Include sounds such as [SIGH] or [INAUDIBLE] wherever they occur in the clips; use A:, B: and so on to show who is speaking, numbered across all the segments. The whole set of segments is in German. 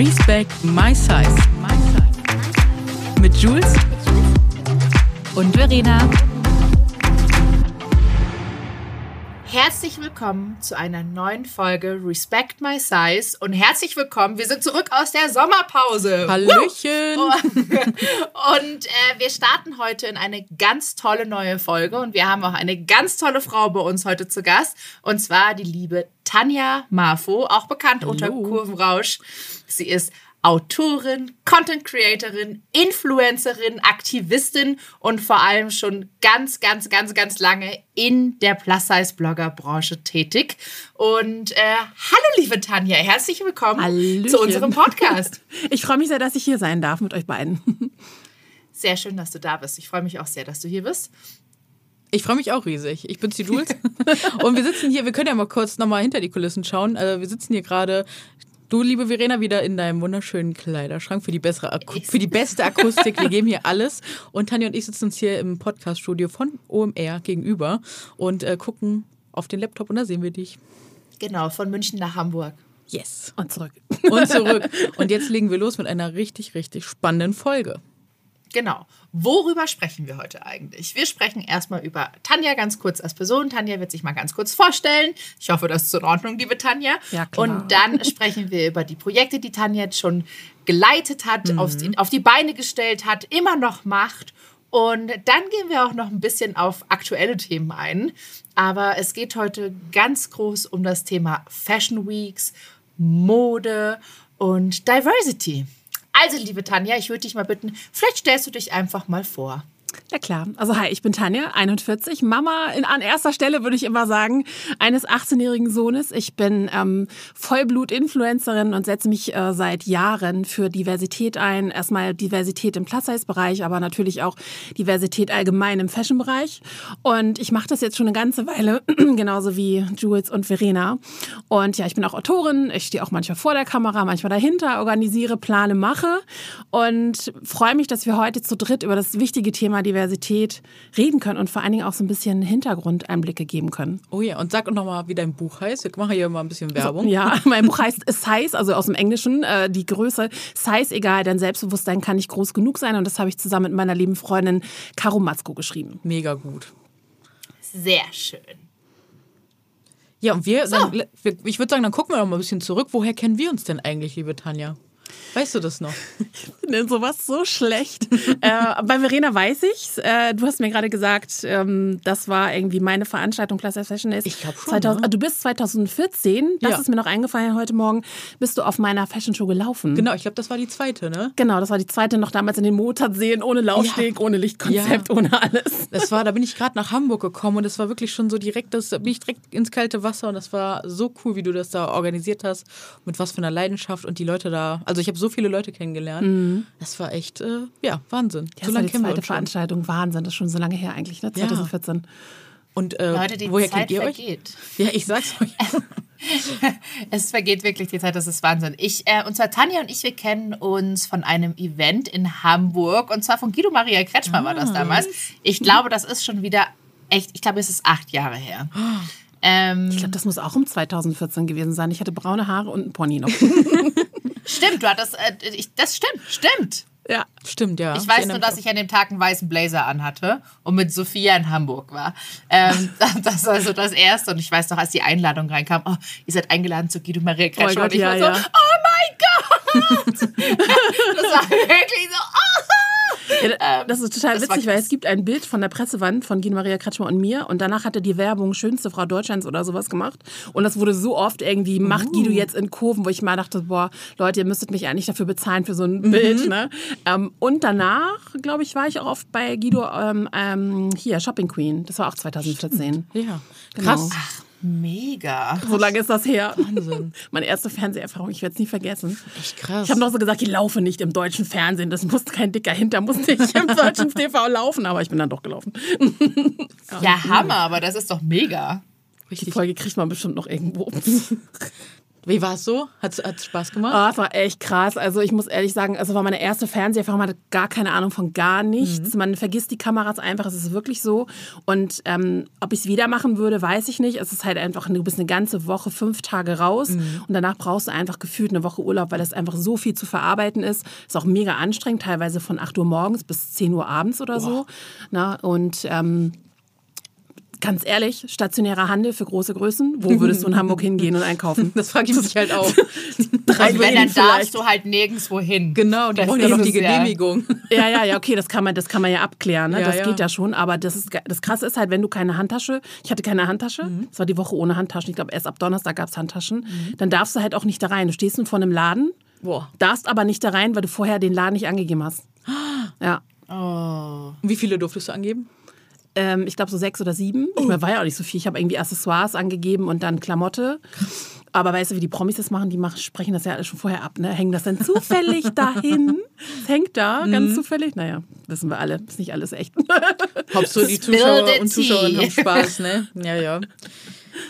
A: Respect My Size. Mit Jules und Verena.
B: Herzlich willkommen zu einer neuen Folge Respect My Size und herzlich willkommen. Wir sind zurück aus der Sommerpause.
A: Hallöchen. [LAUGHS]
B: Und, äh, wir starten heute in eine ganz tolle neue Folge und wir haben auch eine ganz tolle Frau bei uns heute zu Gast und zwar die liebe Tanja Marfo, auch bekannt
A: Hallo.
B: unter Kurvenrausch. Sie ist Autorin, Content Creatorin, Influencerin, Aktivistin und vor allem schon ganz, ganz, ganz, ganz lange in der Plus-Size-Blogger-Branche tätig. Und äh, hallo, liebe Tanja, herzlich willkommen
C: Hallöchen.
B: zu unserem Podcast. [LAUGHS]
C: Ich freue mich sehr, dass ich hier sein darf mit euch beiden.
B: Sehr schön, dass du da bist. Ich freue mich auch sehr, dass du hier bist.
A: Ich freue mich auch riesig. Ich bin's die Jules. [LAUGHS] und wir sitzen hier, wir können ja mal kurz nochmal hinter die Kulissen schauen. Also wir sitzen hier gerade, du, liebe Verena, wieder in deinem wunderschönen Kleiderschrank für die, bessere Aku für die beste Akustik. Wir geben hier alles. Und Tanja und ich sitzen uns hier im Podcaststudio von OMR gegenüber und äh, gucken auf den Laptop und da sehen wir dich.
B: Genau, von München nach Hamburg.
A: Yes.
C: Und zurück.
A: Und zurück. Und jetzt legen wir los mit einer richtig, richtig spannenden Folge.
B: Genau. Worüber sprechen wir heute eigentlich? Wir sprechen erstmal über Tanja ganz kurz als Person. Tanja wird sich mal ganz kurz vorstellen. Ich hoffe, das ist in Ordnung, liebe Tanja.
C: Ja, klar.
B: Und dann sprechen wir über die Projekte, die Tanja jetzt schon geleitet hat, auf, die, auf die Beine gestellt hat, immer noch macht. Und dann gehen wir auch noch ein bisschen auf aktuelle Themen ein. Aber es geht heute ganz groß um das Thema Fashion Weeks, Mode und Diversity. Also, liebe Tanja, ich würde dich mal bitten, vielleicht stellst du dich einfach mal vor.
C: Ja klar. Also hi, ich bin Tanja, 41, Mama in, an erster Stelle würde ich immer sagen, eines 18-jährigen Sohnes. Ich bin ähm, Vollblut-Influencerin und setze mich äh, seit Jahren für Diversität ein. Erstmal Diversität im Plus-Size-Bereich, aber natürlich auch Diversität allgemein im Fashion-Bereich. Und ich mache das jetzt schon eine ganze Weile, [CLEARS THROAT] genauso wie Jules und Verena. Und ja, ich bin auch Autorin. Ich stehe auch manchmal vor der Kamera, manchmal dahinter, organisiere, plane, mache und freue mich, dass wir heute zu dritt über das wichtige Thema Diversität reden können und vor allen Dingen auch so ein bisschen Hintergrundeinblicke geben können.
A: Oh ja, und sag doch nochmal, wie dein Buch heißt. Wir machen hier mal ein bisschen Werbung.
C: Ja, [LAUGHS] mein Buch heißt Size, also aus dem Englischen, äh, die Größe. Size egal, dein Selbstbewusstsein kann nicht groß genug sein. Und das habe ich zusammen mit meiner lieben Freundin Caro Matzko geschrieben.
A: Mega gut.
B: Sehr schön.
A: Ja, und wir, dann, wir ich würde sagen, dann gucken wir noch mal ein bisschen zurück. Woher kennen wir uns denn eigentlich, liebe Tanja? Weißt du das noch?
C: denn sowas so schlecht. [LAUGHS] äh, bei Verena weiß ich's. Äh, du hast mir gerade gesagt, ähm, das war irgendwie meine Veranstaltung Size Fashion ist.
A: Ich glaub schon,
C: 2000,
A: ne?
C: äh, Du bist 2014, das
A: Ja.
C: ist mir noch eingefallen heute Morgen, bist du auf meiner Fashion Show gelaufen.
A: Genau, ich glaube, das war die zweite, ne?
C: Genau, das war die zweite noch damals in den Motorseen, ohne Laufsteg,
A: Ja.
C: ohne Lichtkonzept,
A: Ja.
C: ohne alles.
A: Das war, da bin ich gerade nach Hamburg gekommen und das war wirklich schon so direkt, das da bin ich direkt ins kalte Wasser und das war so cool, wie du das da organisiert hast, mit was für einer Leidenschaft und die Leute da. Also ich habe so viele Leute kennengelernt. Das war echt, äh, ja, Wahnsinn.
C: Mhm. Ja,
A: so
C: war
A: lange
C: die
A: kennen wir
C: zweite. Veranstaltung. Wahnsinn, das ist schon so lange her eigentlich, ne?
A: Ja.
C: 2014.
A: Und äh,
B: Leute, die
A: woher
B: Zeit
A: kennt ihr euch?
B: vergeht.
A: Ja, ich sag's euch. [LAUGHS]
B: Es vergeht wirklich die Zeit, das ist Wahnsinn. Ich, äh, und zwar Tanja und ich, wir kennen uns von einem Event in Hamburg und zwar von Guido Maria Kretschmer war
A: Ah.
B: das damals. Ich glaube, das ist schon wieder echt, ich glaube, es ist acht Jahre her. [GASPS] Ähm,
C: Ich glaube, das muss auch um 2014 gewesen sein. Ich hatte braune Haare und einen Pony noch. [LAUGHS]
B: stimmt, du hattest, äh, ich, das stimmt, stimmt.
C: ja.
A: Stimmt, ja.
B: Ich weiß
A: erinnere
B: nur, dass ich an dem Tag einen weißen Blazer anhatte und mit Sophia in Hamburg war. Ähm, [LAUGHS] das war so das Erste. Und ich weiß noch, als die Einladung reinkam, oh, ihr seid eingeladen zu Guido Maria Kretschmer.
C: Gott,
B: und ich
C: ja,
B: war so,
C: ja.
B: oh mein Gott! [LAUGHS] das war wirklich so, oh.
C: Ja, das ist total
B: das
C: witzig, weil es gibt ein Bild von der Pressewand von Guido Maria Kretschmer und mir und danach hatte die Werbung schönste Frau Deutschlands oder sowas gemacht und das wurde so oft irgendwie macht
B: Uh.
C: Guido jetzt in Kurven, wo ich mal dachte, boah, Leute, ihr müsstet mich eigentlich dafür bezahlen für so ein
B: Mhm.
C: Bild, ne? Ähm, und danach, glaube ich, war ich auch oft bei Guido ähm, ähm, hier Shopping Queen. Das war auch 2014.
A: Ja.
C: Genau.
A: Krass.
B: Mega.
C: So lange ist das her.
A: Wahnsinn. [LAUGHS]
C: Meine erste Fernseherfahrung, ich werde es nie vergessen.
A: Echt krass.
C: Ich habe noch so gesagt, ich laufe nicht im deutschen Fernsehen. Das muss kein dicker Hinter, muss nicht im [LAUGHS] deutschen TV laufen. Aber ich bin dann doch gelaufen.
B: Ja, Hammer, aber das ist doch mega.
C: Die Folge kriegt man bestimmt noch irgendwo. [LAUGHS]
A: Wie war es so? Hat es Spaß gemacht?
C: Oh, es war echt krass. Also ich muss ehrlich sagen, es war meine erste Fernseherfahrung. Man hat gar keine Ahnung von gar nichts. Mhm. Man vergisst die Kameras einfach. Es ist wirklich so. Und ähm, ob ich es wieder machen würde, weiß ich nicht. Es ist halt einfach, du bist eine ganze Woche, fünf Tage raus. Mhm. Und danach brauchst du einfach gefühlt eine Woche Urlaub, weil das einfach so viel zu verarbeiten ist. Ist auch mega anstrengend, teilweise von 8 Uhr morgens bis 10 Uhr abends oder Boah. so. Na, und ähm, ganz ehrlich, stationärer Handel für große Größen, wo würdest du in Hamburg hingehen und einkaufen? [LAUGHS]
A: Das frage ich mich halt auch. [LAUGHS]
B: Drei wenn, dann darfst du halt nirgendwo hin.
A: Genau, die brauchen ja noch die Genehmigung. [LAUGHS]
C: Ja, ja, ja, okay, das kann man, das kann man ja abklären, ne? Ja, das ja. geht ja schon. Aber das, ist, das Krasse ist halt, wenn du keine Handtasche, ich hatte keine Handtasche, mhm. das war die Woche ohne Handtaschen, ich glaube erst ab Donnerstag gab es Handtaschen, mhm. dann darfst du halt auch nicht da rein. Du stehst vor einem Laden, Boah. darfst aber nicht da rein, weil du vorher den Laden nicht angegeben hast. [GASPS] Ja.
A: Oh. Wie viele durftest du angeben?
C: Ähm, ich glaube so sechs oder sieben. Oh. Ich meine, war ja auch nicht so viel. Ich habe irgendwie Accessoires angegeben und dann Klamotte. Aber weißt du, wie die Promis das machen? Die machen, sprechen das ja alles schon vorher ab, ne? Hängen das dann zufällig [LAUGHS] dahin? Es hängt da, mhm. ganz zufällig. Naja, wissen wir alle. Ist nicht alles echt.
A: Hauptsache die Zuschauer und Zuschauerinnen haben Spaß, ne? Ja, ja.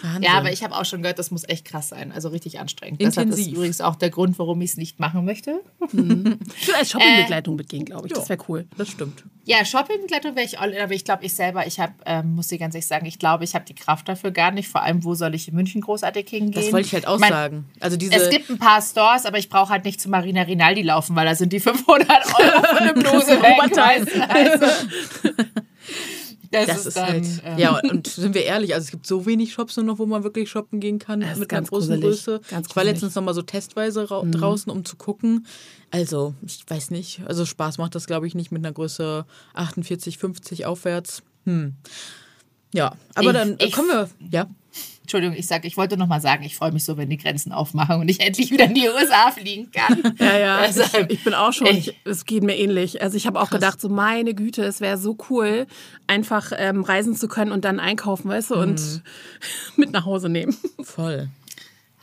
B: Wahnsinn. Ja, aber ich habe auch schon gehört, das muss echt krass sein. Also richtig anstrengend. Intensiv. Das ist übrigens auch der Grund, warum ich es nicht machen möchte.
C: Mhm. [LAUGHS] Ich als Shoppingbegleitung äh, mitgehen, glaube ich. Jo, das wäre cool.
A: Das stimmt.
B: Ja, Shoppingbegleitung wäre ich all aber ich glaube, ich selber, ich habe, ähm, muss ich ganz ehrlich sagen, ich glaube, ich habe die Kraft dafür gar nicht. Vor allem, wo soll ich in München großartig hingehen?
A: Das wollte ich halt auch ich mein, sagen. Also diese
B: es gibt ein paar Stores, aber ich brauche halt nicht zu Marina Rinaldi laufen, weil da sind die 500 Euro von dem [LAUGHS] Bluse weg. Also, [LAUGHS]
A: das, das ist, ist, dann, halt, ähm, ja, und sind wir ehrlich, also es gibt so wenig Shops nur noch, wo man wirklich shoppen gehen kann mit einer großen gruselig. Größe. Ganz ich war letztens noch mal so testweise mhm. draußen, um zu gucken. Also, ich weiß nicht, also Spaß macht das, glaube ich, nicht mit einer Größe 48, 50 aufwärts. Hm. Ja, aber ich, dann ich, kommen wir, ja.
B: Entschuldigung, ich sage, ich wollte noch mal sagen, ich freue mich so, wenn die Grenzen aufmachen und ich endlich wieder in die USA fliegen kann. [LAUGHS]
C: Ja, ja, also, ich, ich, bin auch schon, ich, es geht mir ähnlich. Also ich habe auch krass. gedacht, so meine Güte, es wäre so cool, einfach ähm, reisen zu können und dann einkaufen, weißt du, mhm. und [LAUGHS] mit nach Hause nehmen.
A: Voll.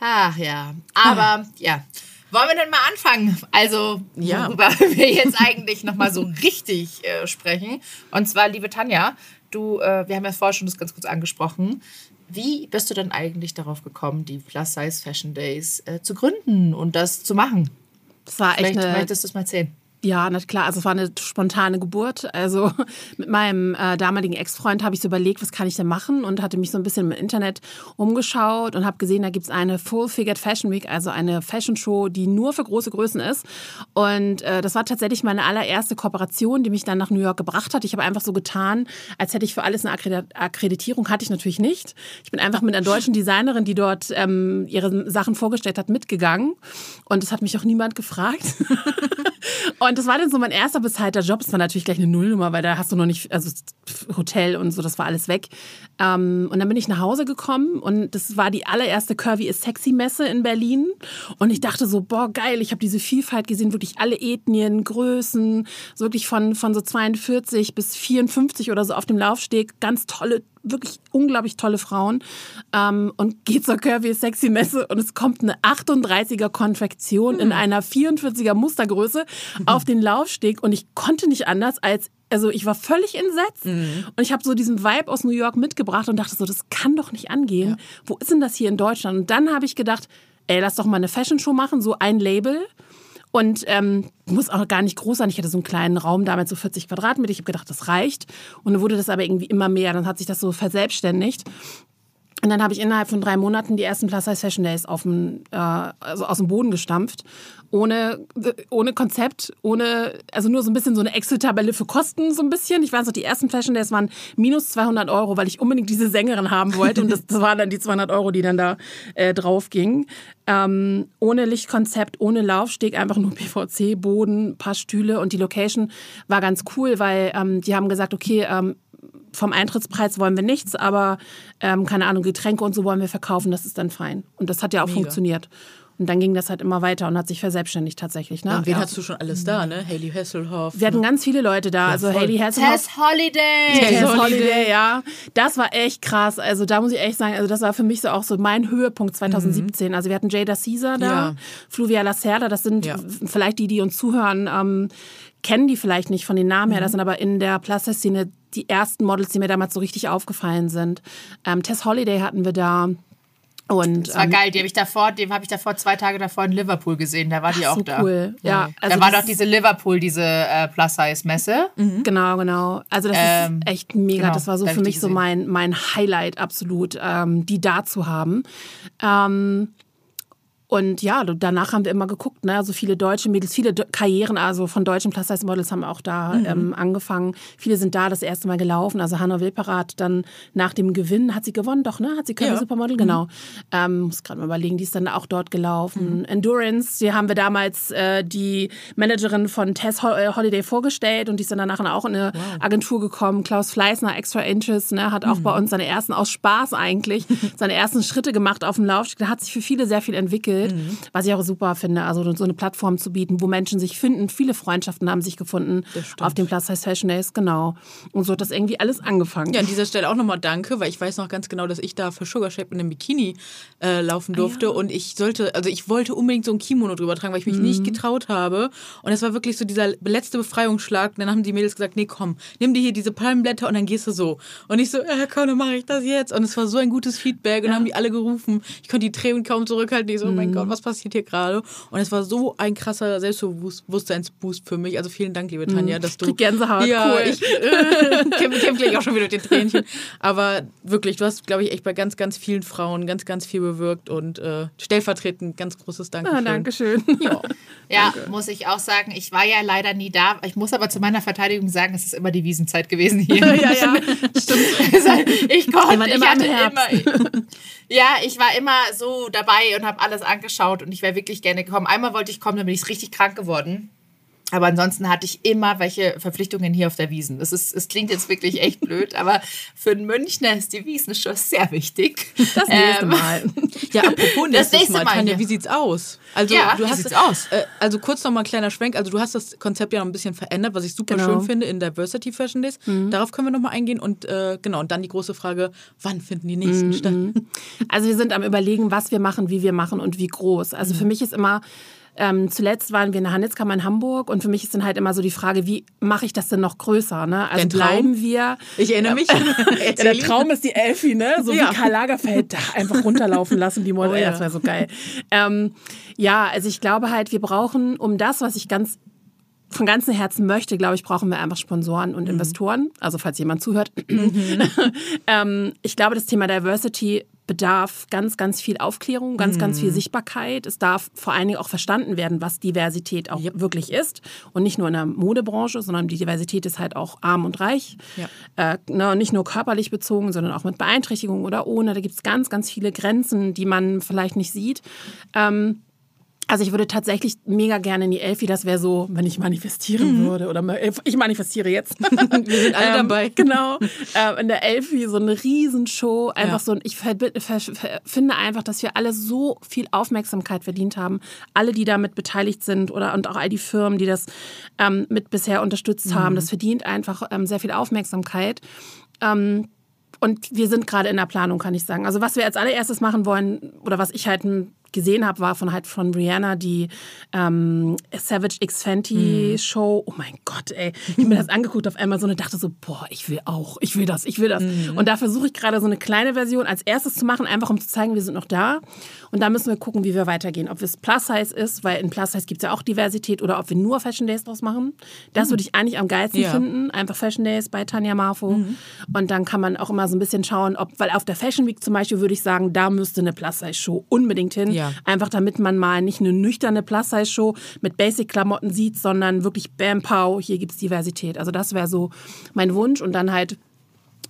B: Ach ja, aber ja. Wollen wir denn mal anfangen? Also, ja. worüber [LAUGHS] wir jetzt eigentlich noch mal so richtig äh, sprechen. Und zwar, liebe Tanja, du, äh, wir haben ja vorher schon das ganz kurz angesprochen. Wie bist du denn eigentlich darauf gekommen, die Plus Size Fashion Days äh, zu gründen und das zu machen?
C: Das war echt
B: Vielleicht eine, möchtest du es mal erzählen.
C: Ja, na klar. Also es war eine spontane Geburt. Also [LAUGHS] mit meinem äh, damaligen Ex-Freund habe ich so überlegt, was kann ich denn machen und hatte mich so ein bisschen im Internet umgeschaut und habe gesehen, da gibt es eine Full-Figured Fashion Week, also eine Fashion Show, die nur für große Größen ist. Und äh, das war tatsächlich meine allererste Kooperation, die mich dann nach New York gebracht hat. Ich habe einfach so getan, als hätte ich für alles eine Akkreditierung. Hatte ich natürlich nicht. Ich bin einfach mit einer deutschen Designerin, die dort ähm, ihre Sachen vorgestellt hat, mitgegangen. Und das hat mich auch niemand gefragt. [LAUGHS] Und das war dann so mein erster bezahlter Job. Es war natürlich gleich eine Nullnummer, weil da hast du noch nicht, also Hotel und so, das war alles weg. Ähm, und dann bin ich nach Hause gekommen und das war die allererste Curvy is Sexy Messe in Berlin. Und ich dachte so, boah, geil, ich habe diese Vielfalt gesehen, wirklich alle Ethnien, Größen, so wirklich von, von so 42 bis 54 oder so auf dem Laufsteg. Ganz tolle wirklich unglaublich tolle Frauen ähm, und geht zur Curvy Sexy Messe und es kommt eine 38er Konfektion mhm. in einer 44er Mustergröße auf den Laufsteg und ich konnte nicht anders als also ich war völlig entsetzt mhm. und ich habe so diesen Vibe aus New York mitgebracht und dachte so, das kann doch nicht angehen. Ja. Wo ist denn das hier in Deutschland? Und dann habe ich gedacht, ey, lass doch mal eine Fashion Show machen, so ein Label und ähm, muss auch gar nicht groß sein. Ich hatte so einen kleinen Raum damals, so 40 Quadratmeter. Ich habe gedacht, das reicht. Und dann wurde das aber irgendwie immer mehr. Dann hat sich das so verselbstständigt. Und dann habe ich innerhalb von drei Monaten die ersten Plus Size Fashion Days auf dem, äh, also aus dem Boden gestampft. Ohne, ohne Konzept, ohne, also nur so ein bisschen so eine Excel-Tabelle für Kosten, so ein bisschen. Ich weiß noch, die ersten Fashion Days waren minus 200 Euro, weil ich unbedingt diese Sängerin haben wollte. Und das, das waren dann die 200 Euro, die dann da äh, drauf gingen. Ähm, ohne Lichtkonzept, ohne Laufsteg, einfach nur [LAUGHS] PVC-Boden, paar Stühle. Und die Location war ganz cool, weil ähm, die haben gesagt, okay, ähm, vom Eintrittspreis wollen wir nichts, aber ähm, keine Ahnung, Getränke und so wollen wir verkaufen, das ist dann fein. Und das hat ja auch Mega. funktioniert. Und dann ging das halt immer weiter und hat sich verselbstständigt tatsächlich. Ne?
A: und wen ja. hast du schon alles da, ne? Haley Hasselhoff.
C: Wir hatten ganz viele Leute da. Ja, also voll. Haley Hasselhoff.
B: Tess Holiday.
C: Tess Holiday, ja. Das war echt krass. Also da muss ich echt sagen, also das war für mich so auch so mein Höhepunkt 2017. Mhm. Also wir hatten Jada Caesar da, ja. Fluvia Lacerda, das sind vielleicht die, die uns zuhören, ähm, kennen die vielleicht nicht von den Namen her. Das mhm. sind aber in der Plaster-Szene die ersten Models, die mir damals so richtig aufgefallen sind. Ähm, Tess Holiday hatten wir da. Und,
B: Das war
C: ähm,
B: geil, die habe ich davor, den habe ich davor zwei Tage davor in Liverpool gesehen. Da war die
C: Ach
B: auch
C: so
B: da.
C: cool. Ja, also
B: da war doch diese Liverpool, diese äh, Plus-Size-Messe.
C: Genau, genau. Also das
B: Ähm,
C: ist echt mega.
B: genau,
C: das war so
B: da
C: für mich so mein, mein Highlight absolut, ähm, die da zu haben. Ähm, und ja, danach haben wir immer geguckt, ne? Also viele deutsche Mädels, viele Do Karrieren, also von deutschen Plus-Size-Models haben auch da
B: Mhm.
C: ähm, angefangen. Viele sind da das erste Mal gelaufen. Also Hannah Wilperath dann nach dem Gewinn, hat sie gewonnen, doch, ne? Hat sie Curvy
A: Ja.
C: Supermodel, genau. Ähm, muss gerade mal überlegen, die ist dann auch dort gelaufen.
B: Mhm.
C: Endurance, die haben wir damals äh, die Managerin von Tess äh, Holiday vorgestellt und die ist dann danach auch in eine Agentur gekommen. Klaus Fleißner, Extra Inches, ne, hat auch bei uns seine ersten, aus Spaß eigentlich, [LAUGHS] seine ersten Schritte gemacht auf dem Laufsteg. Da hat sich für viele sehr viel entwickelt, was ich auch super finde, also so eine Plattform zu bieten, wo Menschen sich finden. Viele Freundschaften haben sich gefunden auf den Plus Size Fashion Days, genau. Und so hat das irgendwie alles angefangen.
A: Ja, an dieser Stelle auch nochmal danke, weil ich weiß noch ganz genau, dass ich da für Sugar Shape in einem Bikini äh, laufen durfte und ich sollte, also ich wollte unbedingt so ein Kimono drüber tragen, weil ich mich nicht getraut habe und es war wirklich so dieser letzte Befreiungsschlag. Und dann haben die Mädels gesagt, nee, komm, nimm dir hier diese Palmblätter und dann gehst du so. Und ich so, äh, komm, dann mache ich das jetzt. Und es war so ein gutes Feedback und dann haben die alle gerufen. Ich konnte die Tränen kaum zurückhalten. Ich so, oh mein Gott, was passiert hier gerade? Und es war so ein krasser Selbstbewusstseinsboost für mich. Also vielen Dank, liebe Tanja, dass du...
C: Krieg Gänsehaut,
A: ja,
C: cool.
A: ich [LAUGHS] äh, kämpfe kämpf gleich auch schon wieder mit den Tränchen. Aber wirklich, du hast, glaube ich, echt bei ganz, ganz vielen Frauen ganz, ganz viel bewirkt und äh, stellvertretend ganz großes Dankeschön.
C: Ah, Dankeschön.
A: Ja.
B: Ja, muss ich auch sagen. Ich war ja leider nie da. Ich muss aber zu meiner Verteidigung sagen, es ist immer die Wiesenzeit gewesen hier. [LAUGHS]
C: ja, ja, stimmt. [LAUGHS]
B: ich konnte, ich
C: immer
B: hatte immer. Ja, ich war immer so dabei und habe alles angeschaut und ich wäre wirklich gerne gekommen. Einmal wollte ich kommen, dann bin ich richtig krank geworden. Aber ansonsten hatte ich immer welche Verpflichtungen hier auf der Wiesen. Das ist, es klingt jetzt wirklich echt blöd, aber für einen Münchner ist die Wiesen schon sehr wichtig.
C: Das nächste
B: Ähm,
C: Mal.
A: Ja, apropos [LAUGHS] nächstes
B: nächste
A: Mal,
B: Mal,
A: Tanja,
B: ja.
A: wie sieht's aus? Also,
B: Ja,
A: du
B: wie
A: hast
B: sieht's aus?
A: Äh, also kurz noch mal ein kleiner Schwenk. Also du hast das Konzept ja noch ein bisschen verändert, was ich super
C: Genau.
A: schön finde in Diversity Fashion Days. Darauf können wir noch mal eingehen und äh, genau und dann die große Frage, wann finden die nächsten statt?
C: Also wir sind am überlegen, was wir machen, wie wir machen und wie groß. Also
A: Mhm.
C: für mich ist immer, ähm, zuletzt waren wir in der Handelskammer in Hamburg und für mich ist dann halt immer so die Frage, wie mache ich das denn noch größer? Ne? Also bleiben wir.
A: Ich erinnere mich. [LAUGHS]
C: Ja, der Traum ist die Elfi, ne? So
A: Ja.
C: wie Karl Lagerfeld da einfach runterlaufen lassen, die Model.
A: Oh ja.
C: Das wäre so geil. Ähm, ja, also ich glaube halt, wir brauchen, um das, was ich ganz von ganzem Herzen möchte, glaube ich, brauchen wir einfach Sponsoren und Investoren. Also falls jemand zuhört. [LAUGHS] ähm, ich glaube, das Thema Diversity bedarf ganz, ganz viel Aufklärung, ganz, ganz viel Sichtbarkeit. Es darf vor allen Dingen auch verstanden werden, was Diversität auch wirklich ist. Und nicht nur in der Modebranche, sondern die Diversität ist halt auch arm und reich.
A: Ja.
C: Äh, ne, nicht nur körperlich bezogen, sondern auch mit Beeinträchtigung oder ohne. Da gibt es ganz, ganz viele Grenzen, die man vielleicht nicht sieht. Ähm, also ich würde tatsächlich mega gerne in die Elfi, das wäre so, wenn ich manifestieren würde. Oder ma- ich manifestiere jetzt. [LAUGHS]
A: Wir sind alle dabei.
C: Genau. Ähm, in der Elfi so eine Riesenshow. Einfach
A: Ja.
C: so. Und ich finde einfach, dass wir alle so viel Aufmerksamkeit verdient haben. Alle, die damit beteiligt sind oder und auch all die Firmen, die das ähm, mit bisher unterstützt haben. Das verdient einfach ähm, sehr viel Aufmerksamkeit. Ähm, und wir sind gerade in der Planung, kann ich sagen. Also was wir als allererstes machen wollen oder was ich halt gesehen habe, war von halt von Rihanna die ähm, Savage X Fenty Show. Oh mein Gott, ey. Ich habe mir das angeguckt auf Amazon und dachte so, boah, ich will auch, ich will das, ich will das. Und da versuche ich gerade so eine kleine Version als erstes zu machen, einfach um zu zeigen, wir sind noch da. Und da müssen wir gucken, wie wir weitergehen. Ob es Plus Size ist, weil in Plus Size gibt es ja auch Diversität oder ob wir nur Fashion Days draus machen. Das würde ich eigentlich am geilsten
A: Ja.
C: finden. Einfach Fashion Days bei Tanja Marfo. Und dann kann man auch immer so ein bisschen schauen, ob, weil auf der Fashion Week zum Beispiel würde ich sagen, da müsste eine Plus-Size-Show unbedingt hin.
A: Ja.
C: Einfach damit man mal nicht eine nüchterne Plus-Size-Show mit Basic-Klamotten sieht, sondern wirklich Bam Pow, hier gibt es Diversität. Also das wäre so mein Wunsch und dann halt